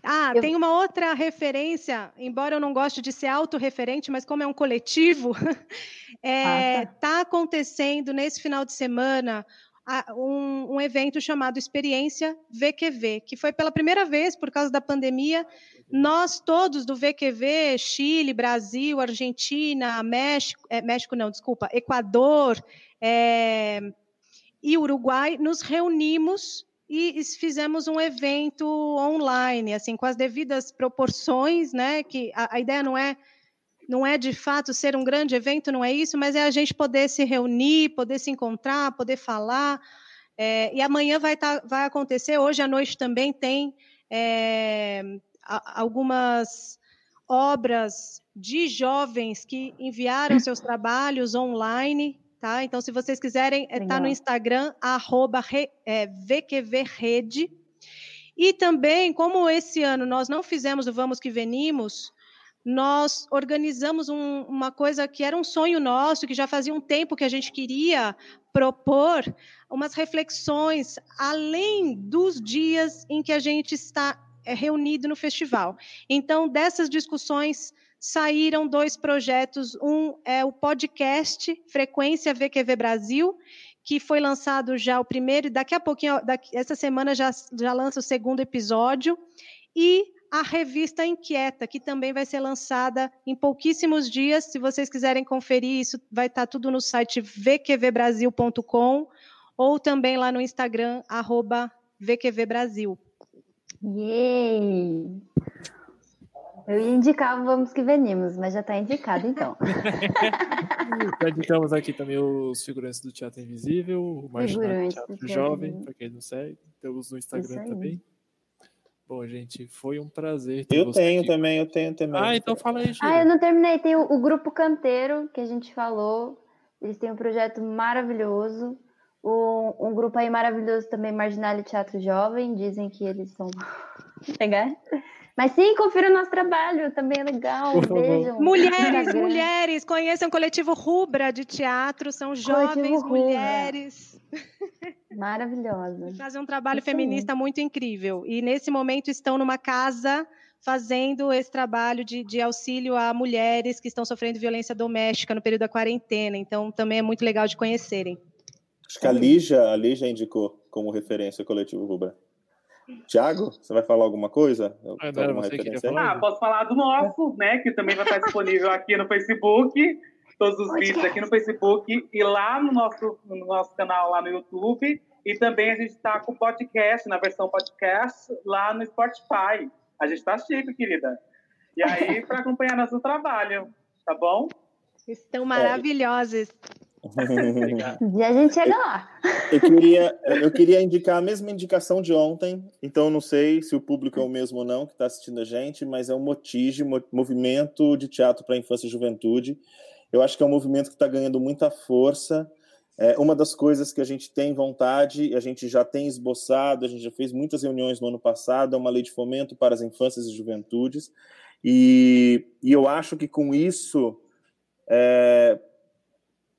Ah, eu... tem uma outra referência, embora eu não goste de ser autorreferente, mas como é um coletivo, é, ah, tá. tá acontecendo nesse final de semana um, um, evento chamado Experiência VQV, que foi pela primeira vez, por causa da pandemia, nós todos do VQV, Chile, Brasil, Argentina, México, é, México não, desculpa, Equador é, e Uruguai, nos reunimos e fizemos um evento online, assim, com as devidas proporções, né? Que a, a ideia não é não é de fato ser um grande evento, não é isso, mas é a gente poder se reunir, poder se encontrar, poder falar. É, e amanhã vai, tá, vai acontecer, hoje à noite também tem é, algumas obras de jovens que enviaram seus trabalhos online, tá? Então, se vocês quiserem, está no Instagram, arroba é, VQVRede. E também, como esse ano nós não fizemos o Vamos Que Venimos, nós organizamos um, uma coisa que era um sonho nosso, que já fazia um tempo que a gente queria propor, umas reflexões além dos dias em que a gente está é, reunido no festival. Então, dessas discussões saíram dois projetos. Um é o podcast Frequência VQV Brasil, que foi lançado já o primeiro, e daqui a pouquinho, daqui, essa semana já, já lança o segundo episódio. E a revista Inquieta, que também vai ser lançada em pouquíssimos dias. Se vocês quiserem conferir, isso vai estar tudo no site vqvbrasil.com ou também lá no Instagram, arroba vqvbrasil. Yay! Eu ia indicar Vamos Que Venimos, mas já está indicado, então. já indicamos aqui também os figurantes do Teatro Invisível, o Marginal Teatro Jovem, para quem não segue. Temos no Instagram também. Bom, gente, foi um prazer. eu tenho aqui. também, eu tenho também. Ah, então fala aí, Ah, eu não terminei. Tem o, o, Grupo Canteiro, que a gente falou. Eles têm um projeto maravilhoso. O, um grupo aí maravilhoso também, Marginal Teatro Jovem. Dizem que eles são legais. Mas sim, confira o nosso trabalho, também é legal. Vejam. Mulheres, mulheres, conheçam o coletivo Rubra de teatro, são jovens mulheres. Maravilhosa. Fazem um trabalho Isso feminista aí. muito incrível. E nesse momento estão numa casa fazendo esse trabalho de, de, auxílio a mulheres que estão sofrendo violência doméstica no período da quarentena. Então, também é muito legal de conhecerem. Acho que a Lígia, a Lígia indicou como referência o coletivo Rubra. Tiago, você vai falar alguma coisa? Ah, não, ah, posso falar do nosso, né? Que também vai estar disponível aqui no Facebook todos os vídeos aqui no Facebook e lá no nosso, no nosso canal lá no YouTube. E também a gente está com o podcast, na versão podcast, lá no Spotify. A gente está chique, querida. E aí, para acompanhar nosso trabalho, tá bom? Estão maravilhosos. E a gente chega lá. Eu queria, eu queria indicar a mesma indicação de ontem, então não sei se o público é o mesmo ou não que está assistindo a gente, mas é o Motige, Movimento de Teatro para a Infância e Juventude. Eu acho que é um movimento que está ganhando muita força. É, uma das coisas que a gente tem vontade, a gente já tem esboçado, a gente já fez muitas reuniões no ano passado, é uma lei de fomento para as infâncias e juventudes. E, e eu acho que com isso é,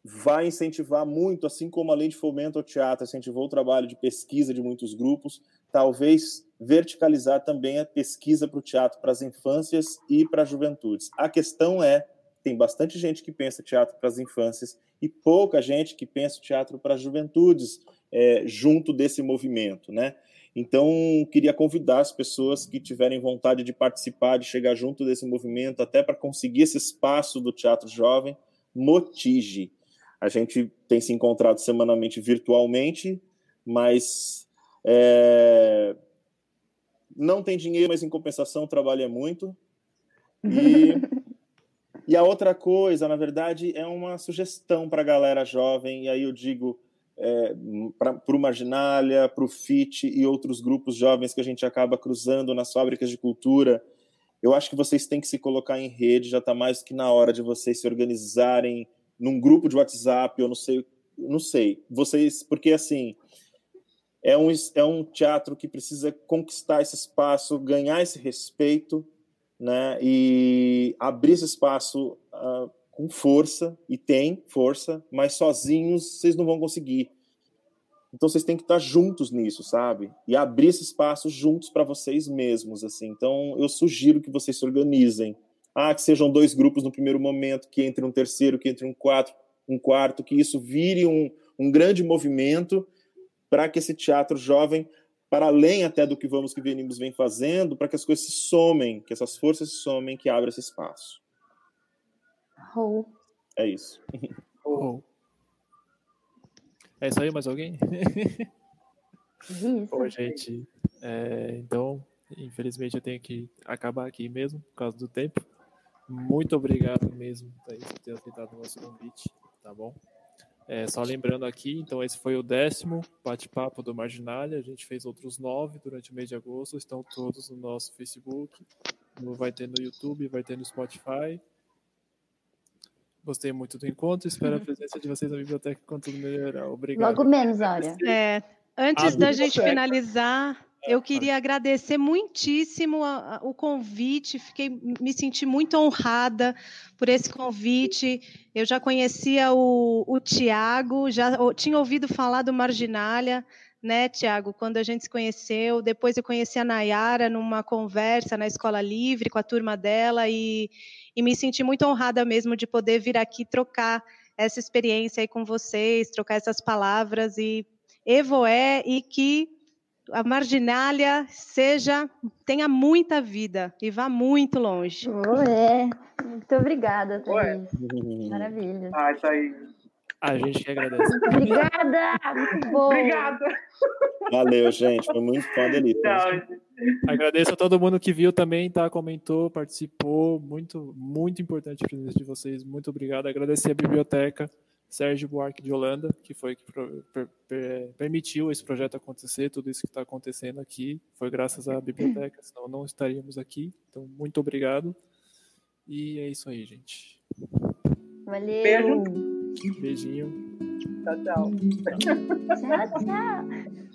vai incentivar muito, assim como a lei de fomento ao teatro incentivou o trabalho de pesquisa de muitos grupos, talvez verticalizar também a pesquisa para o teatro, para as infâncias e para as juventudes. A questão é tem bastante gente que pensa teatro para as infâncias e pouca gente que pensa teatro para as juventudes é, junto desse movimento, né? Então, queria convidar as pessoas que tiverem vontade de participar, de chegar junto desse movimento, até para conseguir esse espaço do teatro jovem, motige. A gente tem se encontrado semanalmente virtualmente, mas é, não tem dinheiro, mas em compensação trabalha muito. E E a outra coisa, na verdade, é uma sugestão para a galera jovem, e aí eu digo é, para o Marginália, para o FIT e outros grupos jovens que a gente acaba cruzando nas fábricas de cultura. Eu acho que vocês têm que se colocar em rede, já está mais que na hora de vocês se organizarem num grupo de WhatsApp, eu não sei, não sei. Vocês, porque assim, é um, é um teatro que precisa conquistar esse espaço, ganhar esse respeito, né, e abrir esse espaço uh, com força, e tem força, mas sozinhos vocês não vão conseguir. Então vocês têm que estar juntos nisso, sabe? E abrir esse espaço juntos para vocês mesmos, assim. Então eu sugiro que vocês se organizem. Ah, que sejam dois grupos no primeiro momento, que entre um terceiro, que entre um quarto, um quarto, que isso vire um, um grande movimento para que esse teatro jovem, para além até do que vamos que venimos vem fazendo, para que as coisas se somem, que essas forças se somem, que abra esse espaço. Oh. É isso. Oh. É isso aí, mais alguém? Bom, gente, é, então, infelizmente eu tenho que acabar aqui mesmo, por causa do tempo. Muito obrigado mesmo, Thaís, por ter aceitado o nosso convite, tá bom? É, só lembrando aqui, então esse foi o décimo bate-papo do Marginalia, a gente fez outros nove durante o mês de agosto, estão todos no nosso Facebook, vai ter no YouTube, vai ter no Spotify, Gostei muito do encontro, espero a presença de vocês na biblioteca quando tudo melhorar. Obrigado. Logo menos, olha. É, antes a da gente finalizar, eu queria agradecer muitíssimo a, a, o convite, fiquei, me senti muito honrada por esse convite. Eu já conhecia o, o Tiago, já tinha ouvido falar do Marginalia, né, Tiago, quando a gente se conheceu. Depois eu conheci a Nayara numa conversa na Escola Livre com a turma dela e e me senti muito honrada mesmo de poder vir aqui trocar essa experiência aí com vocês, trocar essas palavras e evoé e que a marginália seja tenha muita vida e vá muito longe. Ué, muito obrigada, Thaís. Maravilha. Ai, Thaís. A gente que agradece. Obrigada! Muito bom. Obrigada. Valeu, gente. Foi muito fã delícia. Tchau. Agradeço a todo mundo que viu também, tá? Comentou, participou. Muito, muito importante a presença de vocês. Muito obrigado. Agradecer a biblioteca Sérgio Buarque de Holanda, que foi que per, per, permitiu esse projeto acontecer, tudo isso que está acontecendo aqui. Foi graças à biblioteca, senão não estaríamos aqui. Então, muito obrigado. E é isso aí, gente. Valeu. Beijo. Beijinho. Tchau, tchau. Tchau, tchau.